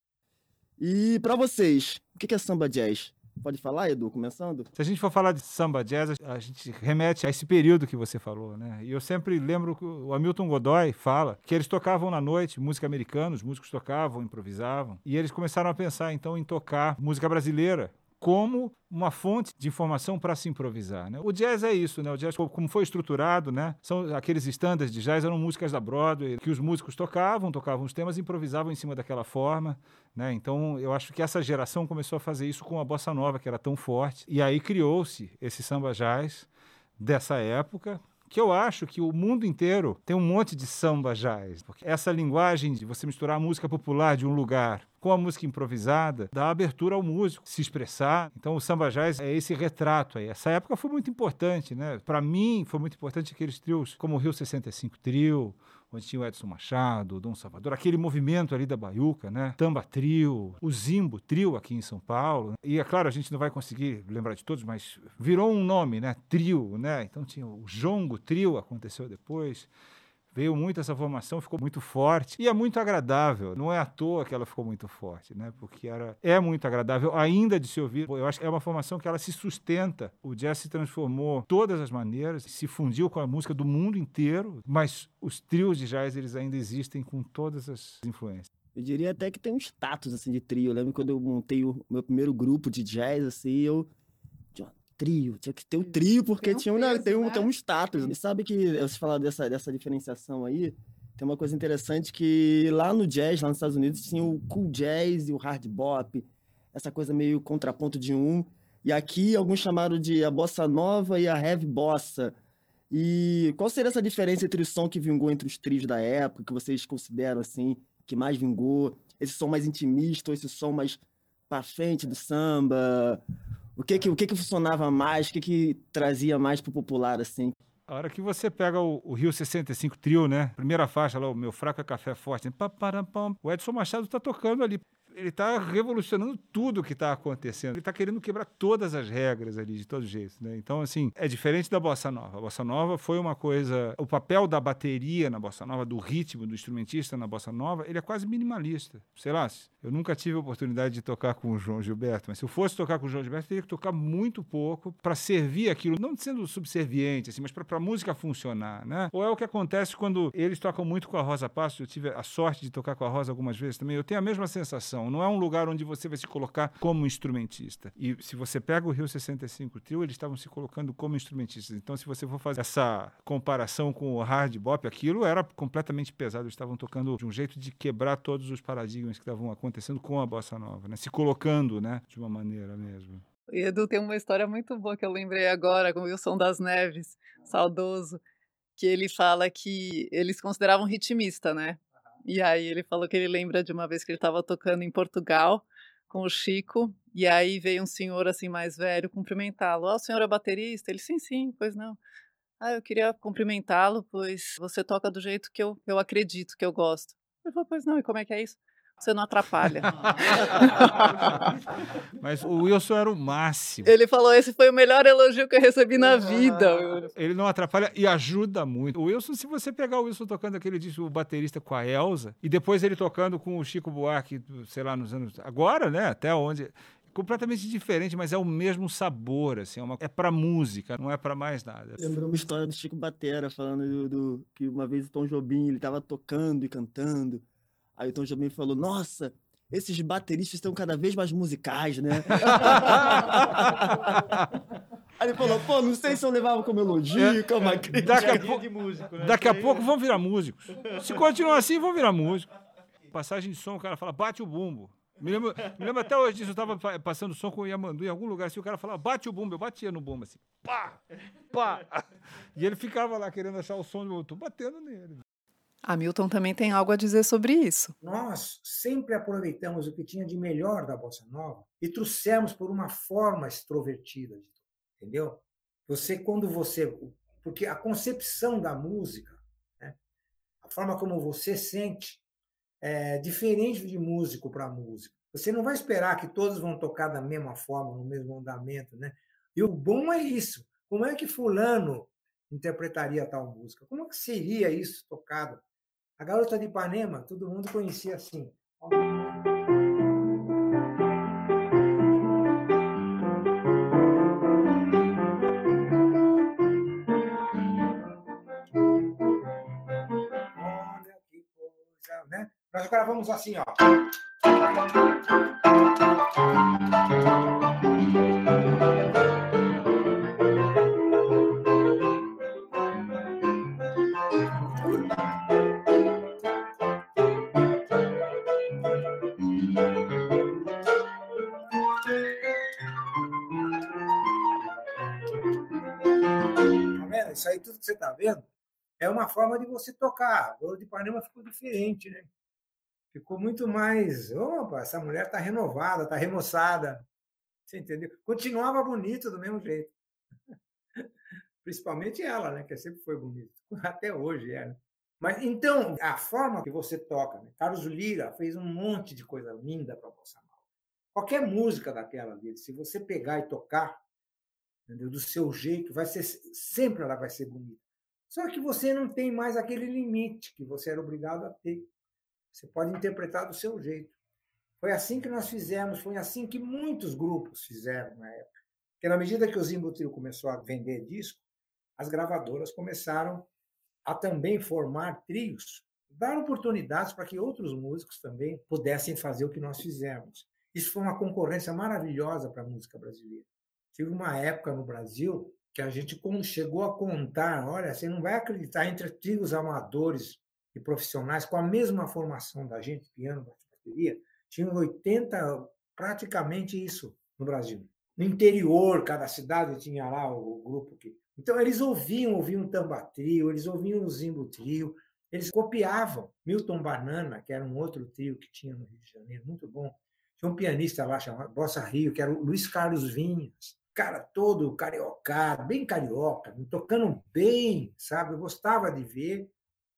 e para vocês, o que é samba jazz? Pode falar, Edu, começando? Se a gente for falar de samba jazz, a gente remete a esse período que você falou, né? E eu sempre lembro que o Hamilton Godoy fala que eles tocavam na noite música americana, os músicos tocavam, improvisavam, e eles começaram a pensar então em tocar música brasileira como uma fonte de informação para se improvisar. Né? O jazz é isso, né? O jazz, como foi estruturado, né? São aqueles standards de jazz eram músicas da Broadway que os músicos tocavam, tocavam os temas, improvisavam em cima daquela forma, né? Então, eu acho que essa geração começou a fazer isso com a bossa nova, que era tão forte, e aí criou-se esse samba jazz dessa época, que eu acho que o mundo inteiro tem um monte de samba jazz. Porque essa linguagem de você misturar a música popular de um lugar com a música improvisada dá abertura ao músico se expressar. Então o samba jazz é esse retrato aí. Essa época foi muito importante, né? Para mim foi muito importante aqueles trios como o Rio 65 Trio, onde tinha o Edson Machado, o Dom Salvador, aquele movimento ali da Baiuca, né? Tamba Trio, o Zimbo Trio aqui em São Paulo. E é claro, a gente não vai conseguir lembrar de todos, mas virou um nome, né? Trio, né? Então tinha o Jongo Trio, aconteceu depois veio muito essa formação, ficou muito forte e é muito agradável. Não é à toa que ela ficou muito forte, né? Porque era, é muito agradável ainda de se ouvir. Eu acho que é uma formação que ela se sustenta. O jazz se transformou de todas as maneiras, se fundiu com a música do mundo inteiro, mas os trios de jazz eles ainda existem com todas as influências. Eu diria até que tem um status assim de trio. Eu lembro quando eu montei o meu primeiro grupo de jazz assim, eu trio, tinha que ter o um trio, porque tem um tinha um, peso, tem, um, né? tem um status. E sabe que, você falar dessa, dessa diferenciação aí, tem uma coisa interessante que lá no jazz, lá nos Estados Unidos, tinha o cool jazz e o hard bop, essa coisa meio contraponto de um. E aqui alguns chamaram de a bossa nova e a heavy bossa. E qual seria essa diferença entre o som que vingou entre os trios da época, que vocês consideram assim, que mais vingou? Esse som mais intimista ou esse som mais pra frente do samba? O que que, o que que funcionava mais? O que que trazia mais pro popular, assim? A hora que você pega o, o, Rio 65 Trio, né? Primeira faixa lá, o Meu Fraco é Café Forte. O Edson Machado tá tocando ali ele está revolucionando tudo o que está acontecendo. Ele está querendo quebrar todas as regras ali, de todo jeito. Né? Então, assim, é diferente da bossa nova. A bossa nova foi uma coisa. O papel da bateria na bossa nova, do ritmo, do instrumentista na bossa nova, ele é quase minimalista. Sei lá, eu nunca tive a oportunidade de tocar com o João Gilberto, mas se eu fosse tocar com o João Gilberto, teria que tocar muito pouco para servir aquilo, não sendo subserviente, assim, mas para a música funcionar. Né? Ou é o que acontece quando eles tocam muito com a Rosa Passos. Eu tive a sorte de tocar com a Rosa algumas vezes também. Eu tenho a mesma sensação não. É um lugar onde você vai se colocar como instrumentista. E se você pega o Rio 65 Trio, eles estavam se colocando como instrumentistas. Então, se você for fazer essa comparação com o hard bop, aquilo era completamente pesado. Eles estavam tocando de um jeito de quebrar todos os paradigmas que estavam acontecendo com a bossa nova, né? Se colocando, né? De uma maneira mesmo. Edu tem uma história muito boa que eu lembrei agora com o Wilson das Neves, saudoso, que ele fala que eles consideravam ritmista, né? E aí ele falou que ele lembra de uma vez que ele estava tocando em Portugal com o Chico, e aí veio um senhor assim mais velho cumprimentá-lo. Ah, o senhor é baterista? Ele, sim, sim, pois não. Ah, eu queria cumprimentá-lo, pois você toca do jeito que eu, eu acredito, que eu gosto. Ele falou, pois não, e como é que é isso? Você não atrapalha. [laughs] Mas o Wilson era o máximo. Ele falou: esse foi o melhor elogio que eu recebi na vida. Ele não atrapalha e ajuda muito. O Wilson, se você pegar o Wilson tocando aquele disco, o baterista com a Elsa, e depois ele tocando com o Chico Buarque, sei lá, nos anos. Agora, né? Até onde completamente diferente, mas é o mesmo sabor, assim, é, uma, é para música, não é para mais nada. Lembrou uma história do Chico Batera falando do, do, que uma vez o Tom Jobim ele estava tocando e cantando Aí o Tom Jobim falou, nossa, esses bateristas estão cada vez mais musicais, né? [laughs] Aí ele falou, pô, não sei se eu levava como elogio, é, como é, crítica. Daqui a, po músico, né? daqui a pouco vão virar músicos. Se continuar assim, vão virar músicos. Passagem de som, o cara fala, bate o bumbo. Me lembro, me lembro até hoje disso, eu estava passando som com o Yamandu em algum lugar, assim, o cara falava, bate o bumbo, eu batia no bumbo, assim, pá, pá. E ele ficava lá querendo achar o som, eu tô batendo nele. Hamilton também tem algo a dizer sobre isso. Nós sempre aproveitamos o que tinha de melhor da bossa nova e trouxemos por uma forma extrovertida, entendeu? Você quando você, porque a concepção da música, né, a forma como você sente é diferente de músico para músico. Você não vai esperar que todos vão tocar da mesma forma, no mesmo andamento, né? E o bom é isso. Como é que fulano interpretaria tal música? Como é que seria isso tocado? A garota de Ipanema, todo mundo conhecia assim. Olha que coisa, né? Nós gravamos assim, ó. Tudo que você está vendo é uma forma de você tocar. O de Ipanema ficou diferente, né? Ficou muito mais. Opa, essa mulher está renovada, está remoçada. Você entendeu? Continuava bonito do mesmo jeito. [laughs] Principalmente ela, né? Que sempre foi bonita. [laughs] Até hoje é. Né? Mas então, a forma que você toca, né? Carlos Lira fez um monte de coisa linda para a bossa nova. Qualquer música daquela dele, se você pegar e tocar, entendeu? do seu jeito, vai ser sempre ela vai ser bonita. Só que você não tem mais aquele limite que você era obrigado a ter. Você pode interpretar do seu jeito. Foi assim que nós fizemos, foi assim que muitos grupos fizeram na época. Porque na medida que o Zimbo Trio começou a vender disco, as gravadoras começaram a também formar trios, dar oportunidades para que outros músicos também pudessem fazer o que nós fizemos. Isso foi uma concorrência maravilhosa para a música brasileira. Tive uma época no Brasil que a gente chegou a contar, olha, você não vai acreditar, entre trios amadores e profissionais com a mesma formação da gente, piano, bateria, tinham 80, praticamente isso no Brasil. No interior, cada cidade tinha lá o grupo que. Então, eles ouviam, ouviam o Tamba Trio, eles ouviam o Zimbo Trio, eles copiavam Milton Banana, que era um outro trio que tinha no Rio de Janeiro, muito bom. Tinha um pianista lá chamado Bossa Rio, que era o Luiz Carlos Vinhas, cara todo cariocado, bem carioca, tocando bem, sabe? Eu gostava de ver.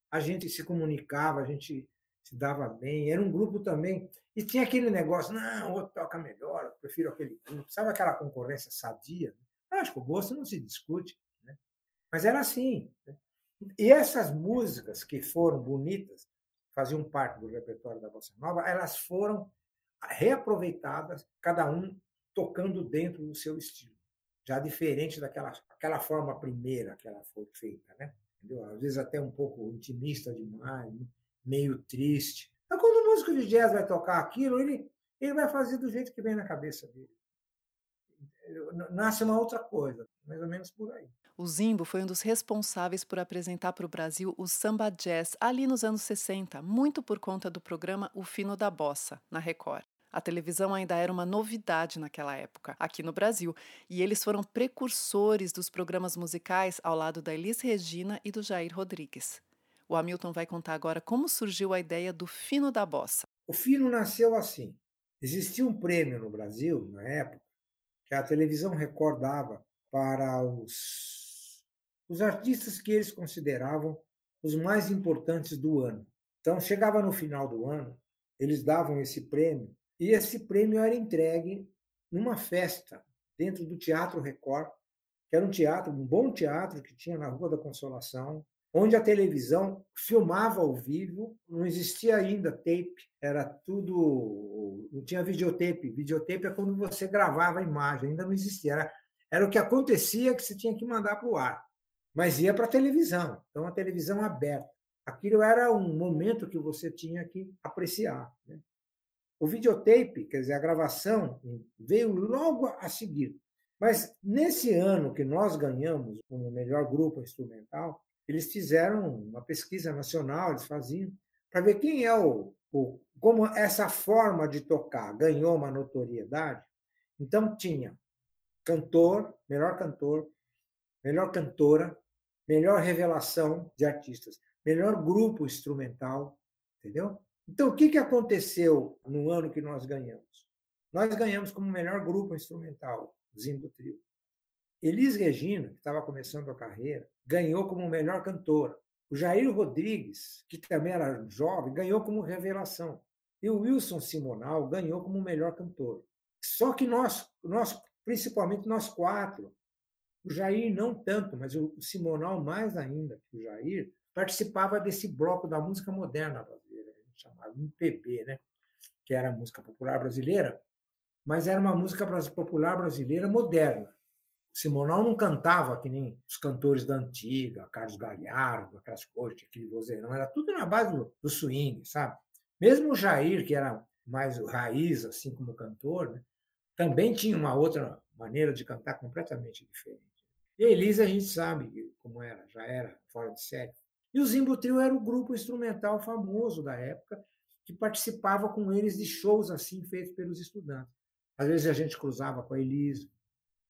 A gente se comunicava, a gente se dava bem. Era um grupo também. E tinha aquele negócio, não, outro toca melhor, eu prefiro aquele grupo. Sabe aquela concorrência sadia? Acho que o gosto não se discute. Né? Mas era assim. Né? E essas músicas que foram bonitas, faziam parte do repertório da Bossa Nova, elas foram reaproveitadas, cada um tocando dentro do seu estilo. Já diferente daquela aquela forma primeira que ela foi feita, né? Entendeu? Às vezes até um pouco intimista demais, meio triste. Mas quando o músico de jazz vai tocar aquilo, ele, ele vai fazer do jeito que vem na cabeça dele. Nasce uma outra coisa, mais ou menos por aí. O Zimbo foi um dos responsáveis por apresentar para o Brasil o samba jazz ali nos anos 60, muito por conta do programa O Fino da Bossa, na Record. A televisão ainda era uma novidade naquela época, aqui no Brasil, e eles foram precursores dos programas musicais ao lado da Elis Regina e do Jair Rodrigues. O Hamilton vai contar agora como surgiu a ideia do Fino da Bossa. O Fino nasceu assim. Existia um prêmio no Brasil, na época, que a televisão recordava para os, os artistas que eles consideravam os mais importantes do ano. Então, chegava no final do ano, eles davam esse prêmio, e esse prêmio era entregue numa festa dentro do Teatro Record, que era um teatro, um bom teatro que tinha na Rua da Consolação, onde a televisão filmava ao vivo, não existia ainda tape, era tudo. Não tinha videotape. Videotape é quando você gravava a imagem, ainda não existia. Era, era o que acontecia que você tinha que mandar para o ar. Mas ia para a televisão, então a televisão aberta. Aquilo era um momento que você tinha que apreciar. Né? O videotape, quer dizer, a gravação, veio logo a seguir. Mas nesse ano que nós ganhamos como melhor grupo instrumental, eles fizeram uma pesquisa nacional, eles faziam, para ver quem é o, o, como essa forma de tocar ganhou uma notoriedade. Então tinha cantor, melhor cantor, melhor cantora, melhor revelação de artistas, melhor grupo instrumental, entendeu? Então o que, que aconteceu no ano que nós ganhamos? Nós ganhamos como melhor grupo instrumental, Zimbo Trio. Elis Regina, que estava começando a carreira, ganhou como melhor cantora. O Jair Rodrigues, que também era jovem, ganhou como revelação. E o Wilson Simonal ganhou como melhor cantor. Só que nós, nós principalmente nós quatro, o Jair não tanto, mas o Simonal mais ainda que o Jair, participava desse bloco da música moderna brasileira, chamado MPB, né? que era música popular brasileira, mas era uma música popular brasileira moderna. Simonal não cantava que nem os cantores da antiga, Carlos Galhardo, aquelas coisas, aquele vozeirão, era tudo na base do, do swing, sabe? Mesmo o Jair, que era mais raiz, assim como cantor, né, também tinha uma outra maneira de cantar completamente diferente. E a Elisa, a gente sabe como era, já era fora de série. E o Zimbo Trio era o grupo instrumental famoso da época, que participava com eles de shows assim feitos pelos estudantes. Às vezes a gente cruzava com a Elise.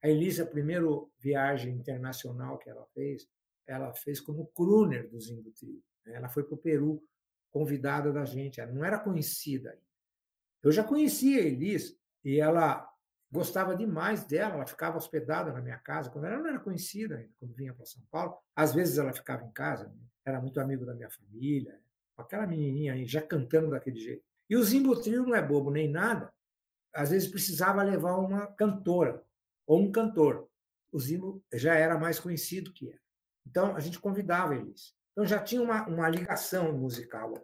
A Elise, a primeira viagem internacional que ela fez, ela fez como crooner do Zimbo Trio. Né? Ela foi para o Peru, convidada da gente. Ela não era conhecida. Eu já conhecia a Elise e ela gostava demais dela, ela ficava hospedada na minha casa, quando ela não era conhecida ainda, quando vinha para São Paulo. Às vezes ela ficava em casa, né? era muito amigo da minha família, aquela menininha aí já cantando daquele jeito. E o Zimbo Trio não é bobo nem nada, às vezes precisava levar uma cantora ou um cantor. O Zimbo já era mais conhecido que era. Então a gente convidava eles. Então já tinha uma, uma ligação musical.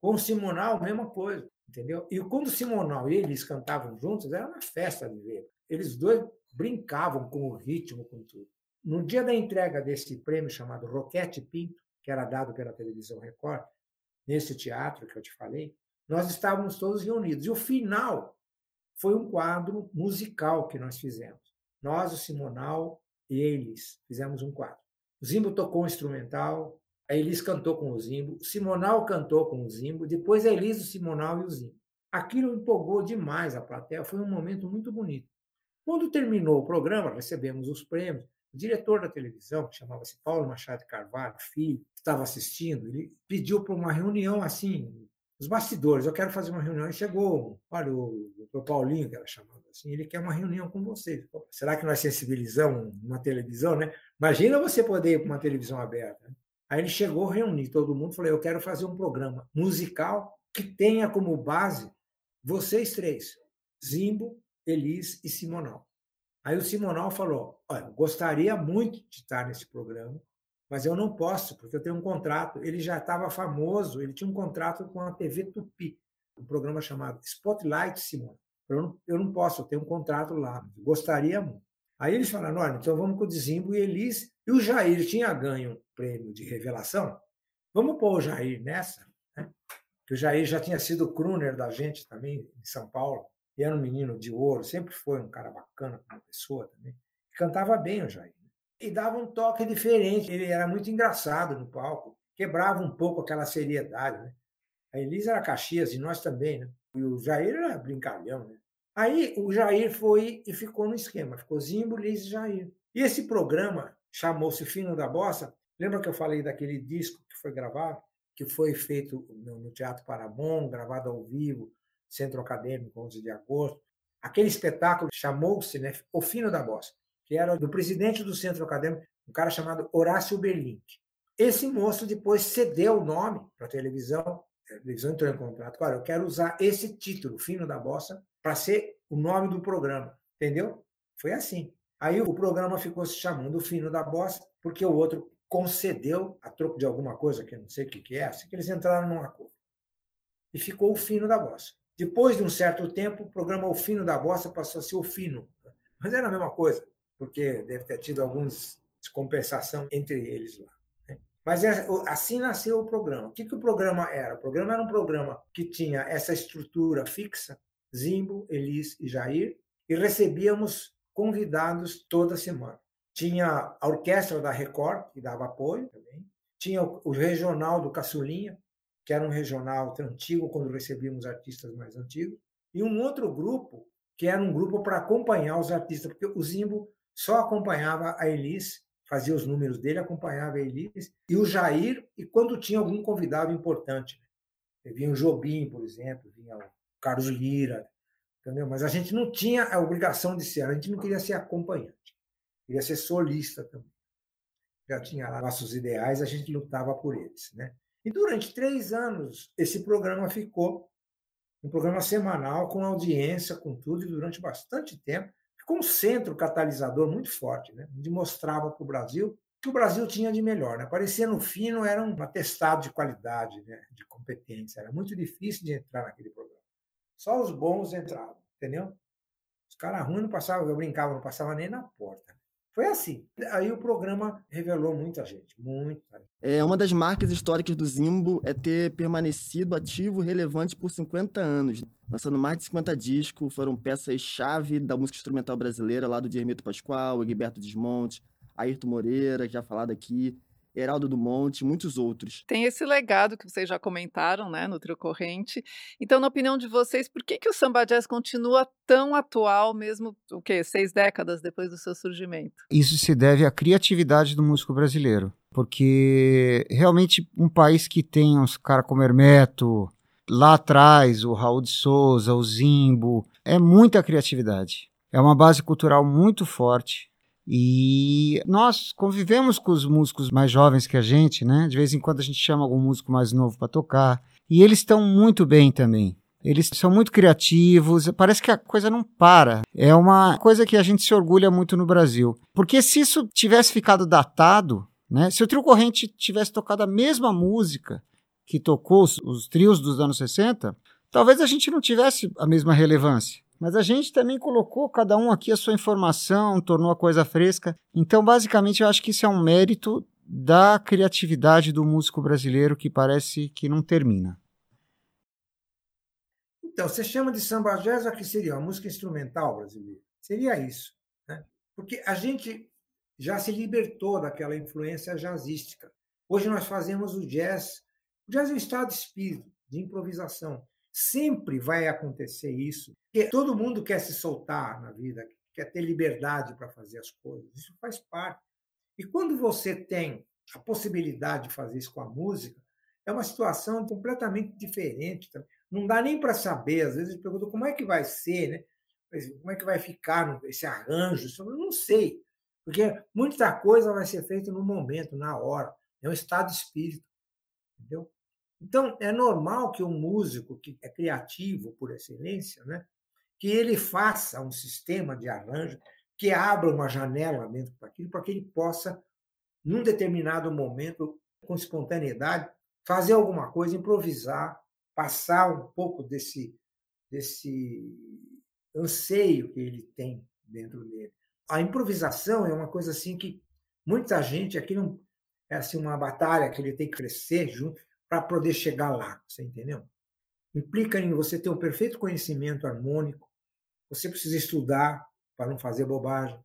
Com o Simonal, mesma coisa, entendeu? E quando Simonal e eles cantavam juntos, era uma festa de ver. Eles dois brincavam com o ritmo, com tudo. No dia da entrega desse prêmio chamado Roquete Pinto, que era dado pela televisão Record, nesse teatro que eu te falei, nós estávamos todos reunidos. E o final foi um quadro musical que nós fizemos. Nós, o Simonal e eles fizemos um quadro. O Zimbo tocou um instrumental, a Elis cantou com o Zimbo, Simonal cantou com o Zimbo, depois a Elis, o Simonal e o Zimbo. Aquilo empolgou demais a plateia, foi um momento muito bonito. Quando terminou o programa, recebemos os prêmios. O diretor da televisão, que chamava-se Paulo Machado Carvalho, filho, estava assistindo, ele pediu para uma reunião assim, os bastidores, eu quero fazer uma reunião. E chegou, olha, o doutor Paulinho, que era chamado assim, ele quer uma reunião com vocês. Será que nós sensibilizamos uma televisão, né? Imagina você poder ir para uma televisão aberta. Aí ele chegou, reunir todo mundo, falou: Eu quero fazer um programa musical que tenha como base vocês três, Zimbo, Elis e Simonal. Aí o Simonal falou: Olha, gostaria muito de estar nesse programa, mas eu não posso, porque eu tenho um contrato. Ele já estava famoso, ele tinha um contrato com a TV Tupi, um programa chamado Spotlight Simon. Eu não, eu não posso, eu tenho um contrato lá, gostaria muito. Aí eles falaram: olha, então vamos com o Dizimbo e Elis. E o Jair tinha ganho prêmio de revelação. Vamos pôr o Jair nessa, né? que o Jair já tinha sido crooner da gente também, em São Paulo, e era um menino de ouro, sempre foi um cara bacana como pessoa também. Cantava bem o Jair. E dava um toque diferente, ele era muito engraçado no palco, quebrava um pouco aquela seriedade. Né? A Elisa era Caxias e nós também, né? E o Jair era brincalhão, né? Aí o Jair foi e ficou no esquema, ficou Zimbo, Liz e Jair. E esse programa chamou-se Fino da Bossa. Lembra que eu falei daquele disco que foi gravado, que foi feito no, Teatro Paramon, gravado ao vivo, Centro Acadêmico, 11 de agosto. Aquele espetáculo chamou-se né, O Fino da Bossa, que era do presidente do Centro Acadêmico, um cara chamado Horácio Berlink. Esse moço depois cedeu o nome para a televisão, a televisão entrou em contrato. Olha, eu quero usar esse título, Fino da Bossa, para ser o nome do programa, entendeu? Foi assim. Aí o programa ficou se chamando Fino da Bossa, porque o outro concedeu, a troco de alguma coisa que eu não sei o que, é, assim que eles entraram num acordo. E ficou O Fino da Bossa. Depois de um certo tempo, o programa O Fino da Bossa passou a ser O Fino. Mas era a mesma coisa, porque deve ter tido alguns descompensação entre eles lá. Né? Mas é, assim nasceu o programa. O que, que o programa era? O programa era um programa que tinha essa estrutura fixa, Zimbo, Elis e Jair, e recebíamos convidados toda semana. Tinha a orquestra da Record, que dava apoio também. Tinha o regional do Caçulinha, que era um regional antigo, quando recebíamos artistas mais antigos. E um outro grupo, que era um grupo para acompanhar os artistas, porque o Zimbo só acompanhava a Elis, fazia os números dele, acompanhava a Elis, e o Jair, e quando tinha algum convidado importante. Vinha o Jobim, por exemplo, vinha o Carlos Lira, entendeu? Mas a gente não tinha a obrigação de ser, a gente não queria ser acompanhante, queria ser solista também. Já tinha lá nossos ideais, a gente lutava por eles, né? E durante três anos esse programa ficou um programa semanal com audiência, com tudo, e durante bastante tempo ficou um centro catalisador muito forte, né? Onde mostrava para o Brasil que o Brasil tinha de melhor, né? Parecia no fino era um atestado de qualidade, né? De competência, era muito difícil de entrar naquele programa. Só os bons entravam, entendeu? Os caras ruins não passavam, eu brincava, não passava nem na porta. Foi assim. Aí o programa revelou muita gente, muita. É, uma das marcas históricas do Zimbo é ter permanecido ativo e relevante por 50 anos. Lançando mais de 50 discos, foram peças-chave da música instrumental brasileira, lá do Diermito Pascoal, Egberto Desmonte, Ayrton Moreira, já falado aqui. Heraldo do Monte, muitos outros. Tem esse legado que vocês já comentaram, né, no Trio Corrente. Então, na opinião de vocês, por que, que o samba jazz continua tão atual, mesmo, o quê, seis décadas depois do seu surgimento? Isso se deve à criatividade do músico brasileiro, porque realmente um país que tem uns caras como Hermeto, lá atrás o Raul de Souza, o Zimbo, é muita criatividade. É uma base cultural muito forte. E nós convivemos com os músicos mais jovens que a gente, né? De vez em quando a gente chama algum músico mais novo para tocar. E eles estão muito bem também. Eles são muito criativos, parece que a coisa não para. É uma coisa que a gente se orgulha muito no Brasil. Porque se isso tivesse ficado datado, né? Se o trio corrente tivesse tocado a mesma música que tocou os, os trios dos anos 60, talvez a gente não tivesse a mesma relevância. Mas a gente também colocou cada um aqui a sua informação, tornou a coisa fresca. Então, basicamente, eu acho que isso é um mérito da criatividade do músico brasileiro que parece que não termina. Então, você chama de samba jazz o que seria? Uma música instrumental brasileira? Seria isso. Né? Porque a gente já se libertou daquela influência jazzística. Hoje nós fazemos o jazz. O jazz é um estado de espírito, de improvisação. Sempre vai acontecer isso, porque todo mundo quer se soltar na vida, quer ter liberdade para fazer as coisas. Isso faz parte. E quando você tem a possibilidade de fazer isso com a música, é uma situação completamente diferente. Não dá nem para saber. Às vezes pergunta como é que vai ser, né? Como é que vai ficar esse arranjo? Eu não sei, porque muita coisa vai ser feita no momento, na hora. É um estado de espírito, entendeu? Então, é normal que um músico que é criativo por excelência, né, que ele faça um sistema de arranjo que abra uma janela dentro daquilo para que ele possa, num determinado momento, com espontaneidade, fazer alguma coisa, improvisar, passar um pouco desse, desse anseio que ele tem dentro dele. A improvisação é uma coisa assim que muita gente aqui não é assim uma batalha que ele tem que crescer junto para poder chegar lá, você entendeu? Implica em você ter um perfeito conhecimento harmônico, você precisa estudar para não fazer bobagem,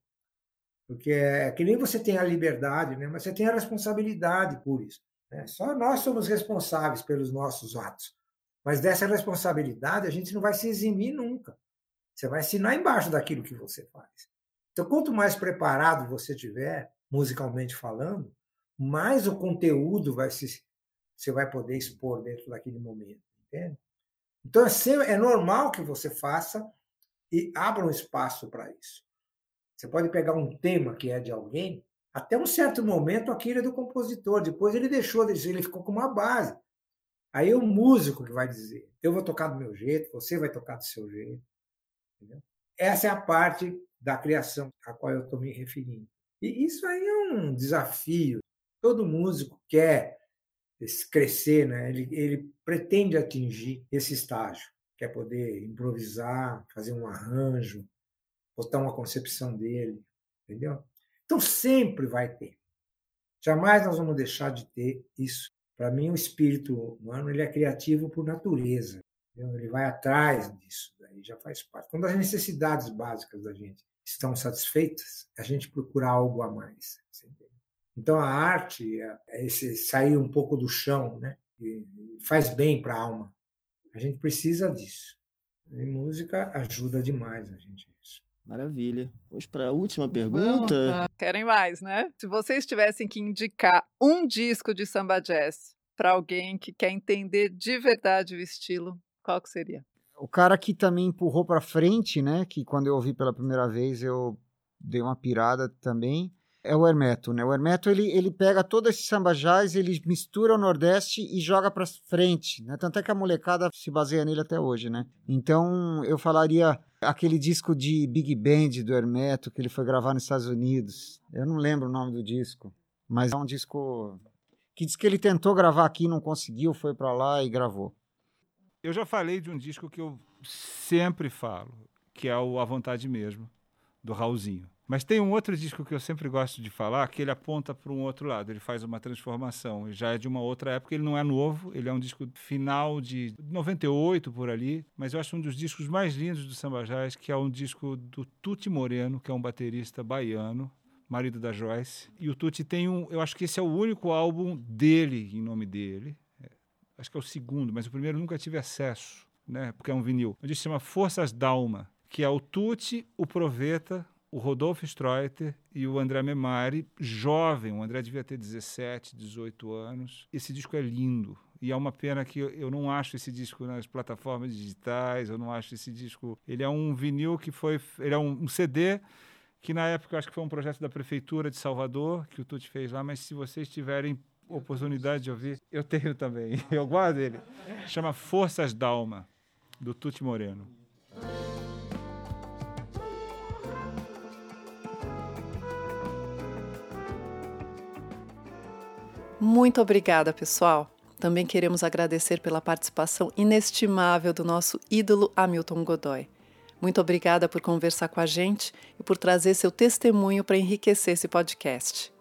porque é que nem você tem a liberdade, né? mas você tem a responsabilidade por isso. Né? Só nós somos responsáveis pelos nossos atos, mas dessa responsabilidade a gente não vai se eximir nunca. Você vai assinar embaixo daquilo que você faz. Então, quanto mais preparado você tiver, musicalmente falando, mais o conteúdo vai se você vai poder expor dentro daquele momento, entende? Então, é, é normal que você faça e abra um espaço para isso. Você pode pegar um tema que é de alguém, até um certo momento aquilo é do compositor, depois ele deixou de dizer, ele ficou com uma base. Aí é o músico que vai dizer, eu vou tocar do meu jeito, você vai tocar do seu jeito. Entendeu? Essa é a parte da criação a qual eu estou me referindo. E isso aí é um desafio. Todo músico quer crescer, né? ele, ele pretende atingir esse estágio, que é poder improvisar, fazer um arranjo, botar uma concepção dele, entendeu? Então sempre vai ter. Jamais nós vamos deixar de ter isso. Para mim, o espírito humano ele é criativo por natureza. Entendeu? Ele vai atrás disso, daí já faz parte. Quando as necessidades básicas da gente estão satisfeitas, a gente procura algo a mais. Então a arte é, esse sair um pouco do chão, né? E faz bem para a alma. A gente precisa disso. E música ajuda demais a gente nisso. Maravilha. Vamos para a última pergunta. Querem mais, né? Se vocês tivessem que indicar um disco de samba jazz para alguém que quer entender de verdade o estilo, qual que seria? O cara que também empurrou para frente, né? Que quando eu ouvi pela primeira vez eu dei uma pirada também é o Hermeto, né? O Hermeto ele, ele pega todo esse samba jazz, ele mistura o Nordeste e joga para frente, né? Tanto é que a molecada se baseia nele até hoje, né? Então eu falaria aquele disco de Big Band do Hermeto que ele foi gravar nos Estados Unidos. Eu não lembro o nome do disco, mas é um disco que diz que ele tentou gravar aqui, não conseguiu, foi para lá e gravou. Eu já falei de um disco que eu sempre falo, que é o A Vontade Mesmo, do Raulzinho. Mas tem um outro disco que eu sempre gosto de falar, que ele aponta para um outro lado, ele faz uma transformação. Já é de uma outra época, ele não é novo, ele é um disco final de 98 por ali, mas eu acho um dos discos mais lindos do Samba Jazz, que é um disco do Tuti Moreno, que é um baterista baiano, marido da Joyce. E o Tutti tem um, eu acho que esse é o único álbum dele em nome dele. É, acho que é o segundo, mas o primeiro nunca tive acesso, né? Porque é um vinil. Onde se chama Forças Dalma, que é o Tutti, o Proveta, o Rodolfo Streuter e o André Memari, jovem. O André devia ter 17, 18 anos. Esse disco é lindo. E é uma pena que eu, não acho esse disco nas plataformas digitais, eu não acho esse disco. Ele é um vinil que foi. Ele é um, um CD que na época eu acho que foi um projeto da Prefeitura de Salvador, que o Tuti fez lá, mas se vocês tiverem oportunidade de ouvir, eu tenho também. [laughs] Eu guardo ele. Chama Forças Dalma, do Tuti Moreno. Muito obrigada, pessoal. Também queremos agradecer pela participação inestimável do nosso ídolo Hamilton Godoy. Muito obrigada por conversar com a gente e por trazer seu testemunho para enriquecer esse podcast.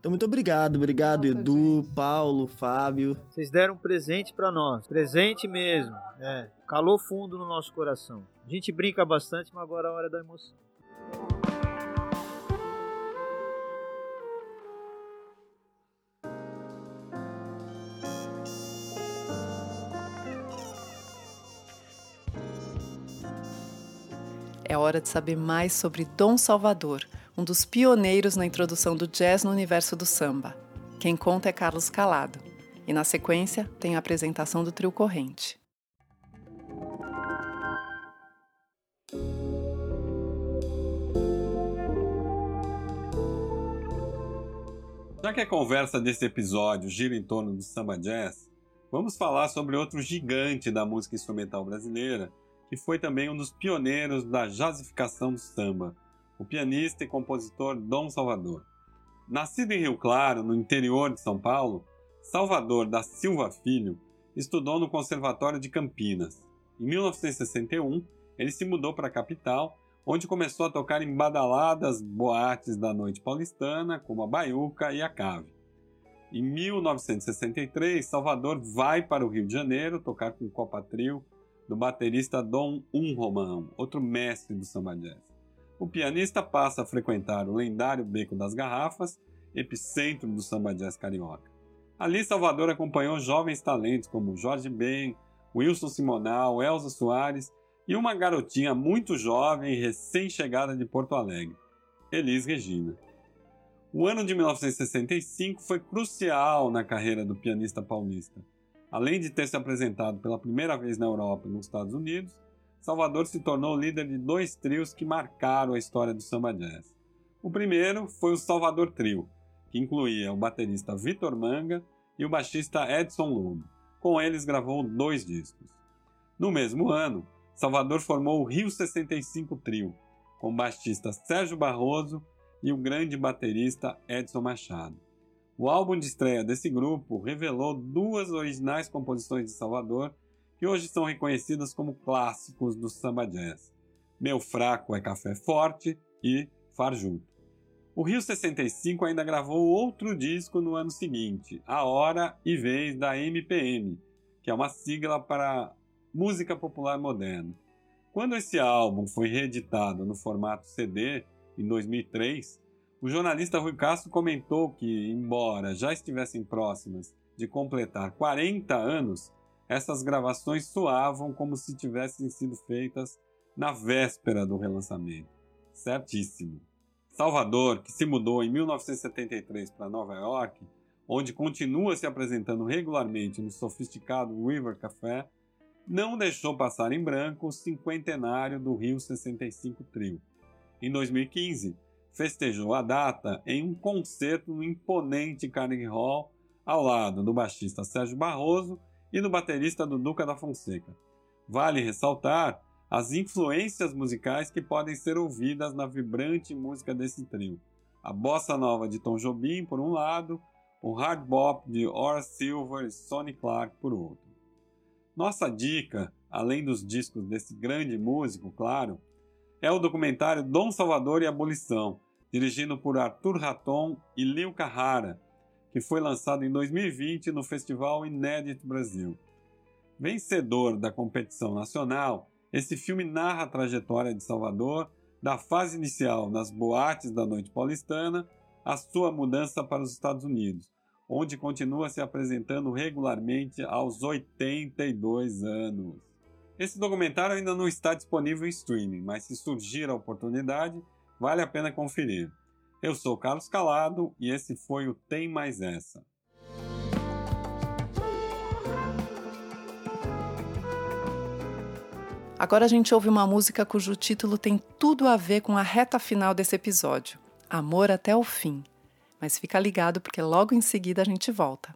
Então, muito obrigado. Obrigado, Edu, Paulo, Fábio. Vocês deram um presente para nós. Presente mesmo. É. Calor fundo no nosso coração. A gente brinca bastante, mas agora é a hora da emoção. É hora de saber mais sobre Dom Salvador, um dos pioneiros na introdução do jazz no universo do samba. Quem conta é Carlos Calado. E na sequência tem a apresentação do trio Corrente. Já que a conversa desse episódio gira em torno do samba jazz, vamos falar sobre outro gigante da música instrumental brasileira que foi também um dos pioneiros da jazzificação do samba, o pianista e compositor Dom Salvador. Nascido em Rio Claro, no interior de São Paulo, Salvador da Silva Filho estudou no Conservatório de Campinas. Em 1961, ele se mudou para a capital, onde começou a tocar em badaladas boates da noite paulistana, como a Baiuca e a Cave. Em 1963, Salvador vai para o Rio de Janeiro tocar com Copa Trio do baterista Dom Um Romão, outro mestre do samba jazz. O pianista passa a frequentar o lendário Beco das Garrafas, epicentro do samba jazz carioca. Ali, Salvador acompanhou jovens talentos como Jorge Ben, Wilson Simonal, Elza Soares e uma garotinha muito jovem e recém-chegada de Porto Alegre, Elis Regina. O ano de 1965 foi crucial na carreira do pianista paulista. Além de ter se apresentado pela primeira vez na Europa e nos Estados Unidos, Salvador se tornou líder de dois trios que marcaram a história do samba jazz. O primeiro foi o Salvador Trio, que incluía o baterista Vitor Manga e o baixista Edson Lobo. Com eles gravou dois discos. No mesmo ano, Salvador formou o Rio 65 Trio, com o baixista Sérgio Barroso e o grande baterista Edson Machado. O álbum de estreia desse grupo revelou duas originais composições de Salvador que hoje são reconhecidas como clássicos do samba jazz: Meu Fraco é Café Forte e Farjuto. O Rio 65 ainda gravou outro disco no ano seguinte, A Hora e Vez da MPM, que é uma sigla para Música Popular Moderna. Quando esse álbum foi reeditado no formato CD, em 2003, o jornalista Rui Castro comentou que, embora já estivessem próximas de completar 40 anos, essas gravações soavam como se tivessem sido feitas na véspera do relançamento. Certíssimo. Salvador, que se mudou em 1973 para Nova York, onde continua se apresentando regularmente no sofisticado River Café, não deixou passar em branco o cinquentenário do Rio 65 Trio. Em 2015, festejou a data em um concerto no imponente Carnegie Hall, ao lado do baixista Sérgio Barroso e do baterista do Duca da Fonseca. Vale ressaltar as influências musicais que podem ser ouvidas na vibrante música desse trio. A bossa nova de Tom Jobim, por um lado, o hard bop de Horace Silver e Sonny Clark, por outro. Nossa dica, além dos discos desse grande músico, claro, é o documentário Dom Salvador e Abolição, dirigido por Arthur Raton e Lil Carrara, que foi lançado em 2020 no Festival Inédito Brasil. Vencedor da competição nacional, esse filme narra a trajetória de Salvador da fase inicial nas boates da noite paulistana à sua mudança para os Estados Unidos, onde continua se apresentando regularmente aos 82 anos. Esse documentário ainda não está disponível em streaming, mas se surgir a oportunidade, vale a pena conferir. Eu sou Carlos Calado e esse foi o Tem Mais Essa. Agora a gente ouve uma música cujo título tem tudo a ver com a reta final desse episódio: Amor até o fim. Mas fica ligado porque logo em seguida a gente volta.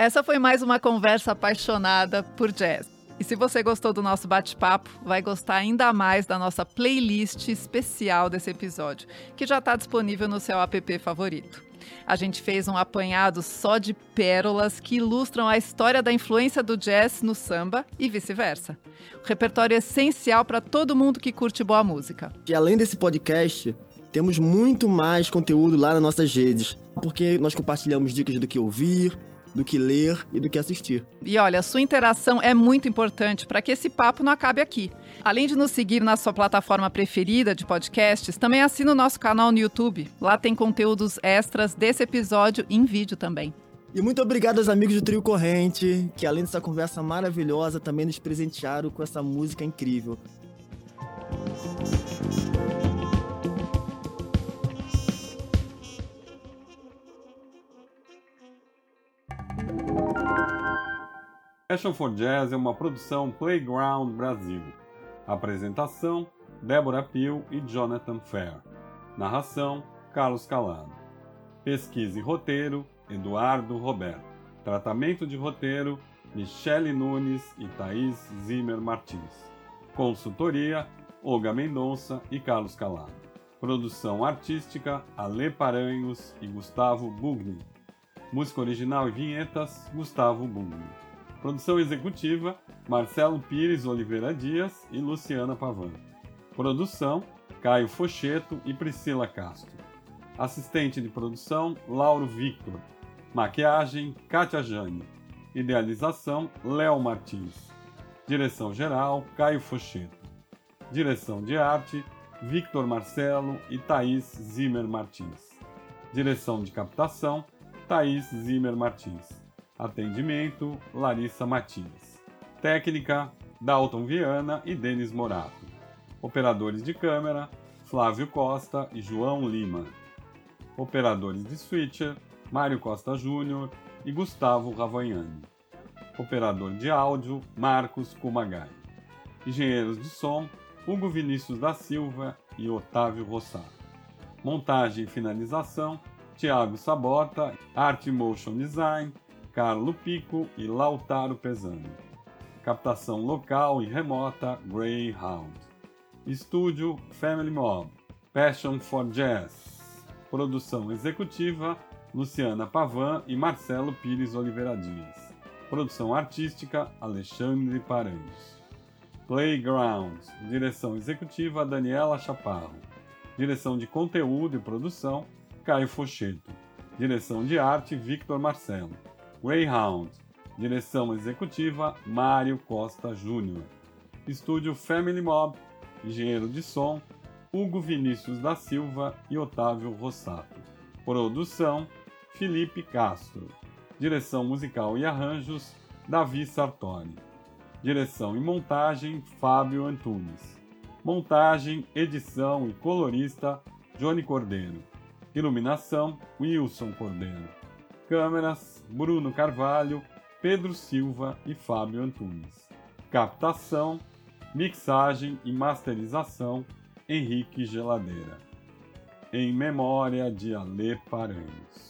Essa foi mais uma conversa apaixonada por jazz. E se você gostou do nosso bate-papo, vai gostar ainda mais da nossa playlist especial desse episódio, que já está disponível no seu app favorito. A gente fez um apanhado só de pérolas que ilustram a história da influência do jazz no samba e vice-versa. O repertório é essencial para todo mundo que curte boa música. E além desse podcast, temos muito mais conteúdo lá nas nossas redes, porque nós compartilhamos dicas do que ouvir, do que ler e do que assistir. E olha, a sua interação é muito importante para que esse papo não acabe aqui. Além de nos seguir na sua plataforma preferida de podcasts, também assina o nosso canal no YouTube. Lá tem conteúdos extras desse episódio em vídeo também. E muito obrigado aos amigos do Trio Corrente, que além dessa conversa maravilhosa, também nos presentearam com essa música incrível. Passion for Jazz é uma produção Playground Brasil. Apresentação: Débora Pio e Jonathan Fair. Narração: Carlos Calado. Pesquisa e roteiro: Eduardo Roberto. Tratamento de roteiro: Michele Nunes e Thaís Zimmer Martins. Consultoria: Olga Mendonça e Carlos Calado. Produção artística: Ale Paranhos e Gustavo Bugni. Música original e vinhetas: Gustavo Bugni. Produção executiva: Marcelo Pires Oliveira Dias e Luciana Pavan. Produção: Caio Focheto e Priscila Castro. Assistente de produção: Lauro Victor. Maquiagem: Kátia Jane. Idealização: Léo Martins. Direção geral: Caio Focheto. Direção de arte: Victor Marcelo e Thaís Zimmer Martins. Direção de captação: Thaís Zimmer Martins. Atendimento: Larissa Matias. Técnica: Dalton Viana e Denis Morato. Operadores de câmera: Flávio Costa e João Lima. Operadores de switcher: Mário Costa Júnior e Gustavo Ravagnani. Operador de áudio: Marcos Kumagai. Engenheiros de som: Hugo Vinícius da Silva e Otávio Rossato. Montagem e finalização: Tiago Sabota, Art Motion Design, Carlo Pico e Lautaro Pesani. Captação local e remota Greyhound. Estúdio Family Mob. Passion for Jazz. Produção executiva Luciana Pavan e Marcelo Pires Oliveira Dias. Produção artística Alexandre Paranhos. Playground. Direção executiva Daniela Chaparro. Direção de conteúdo e produção Caio Focheto. Direção de arte Victor Marcelo. Greyhound. Direção executiva Mário Costa Júnior. Estúdio Family Mob. Engenheiro de som Hugo Vinícius da Silva e Otávio Rossato. Produção Felipe Castro. Direção musical e arranjos Davi Sartori. Direção e montagem Fábio Antunes. Montagem, edição e colorista Johnny Cordeiro. Iluminação Wilson Cordeiro. Câmeras: Bruno Carvalho, Pedro Silva e Fábio Antunes. Captação, mixagem e masterização: Henrique Geladeira. Em memória de Alê Paranhos.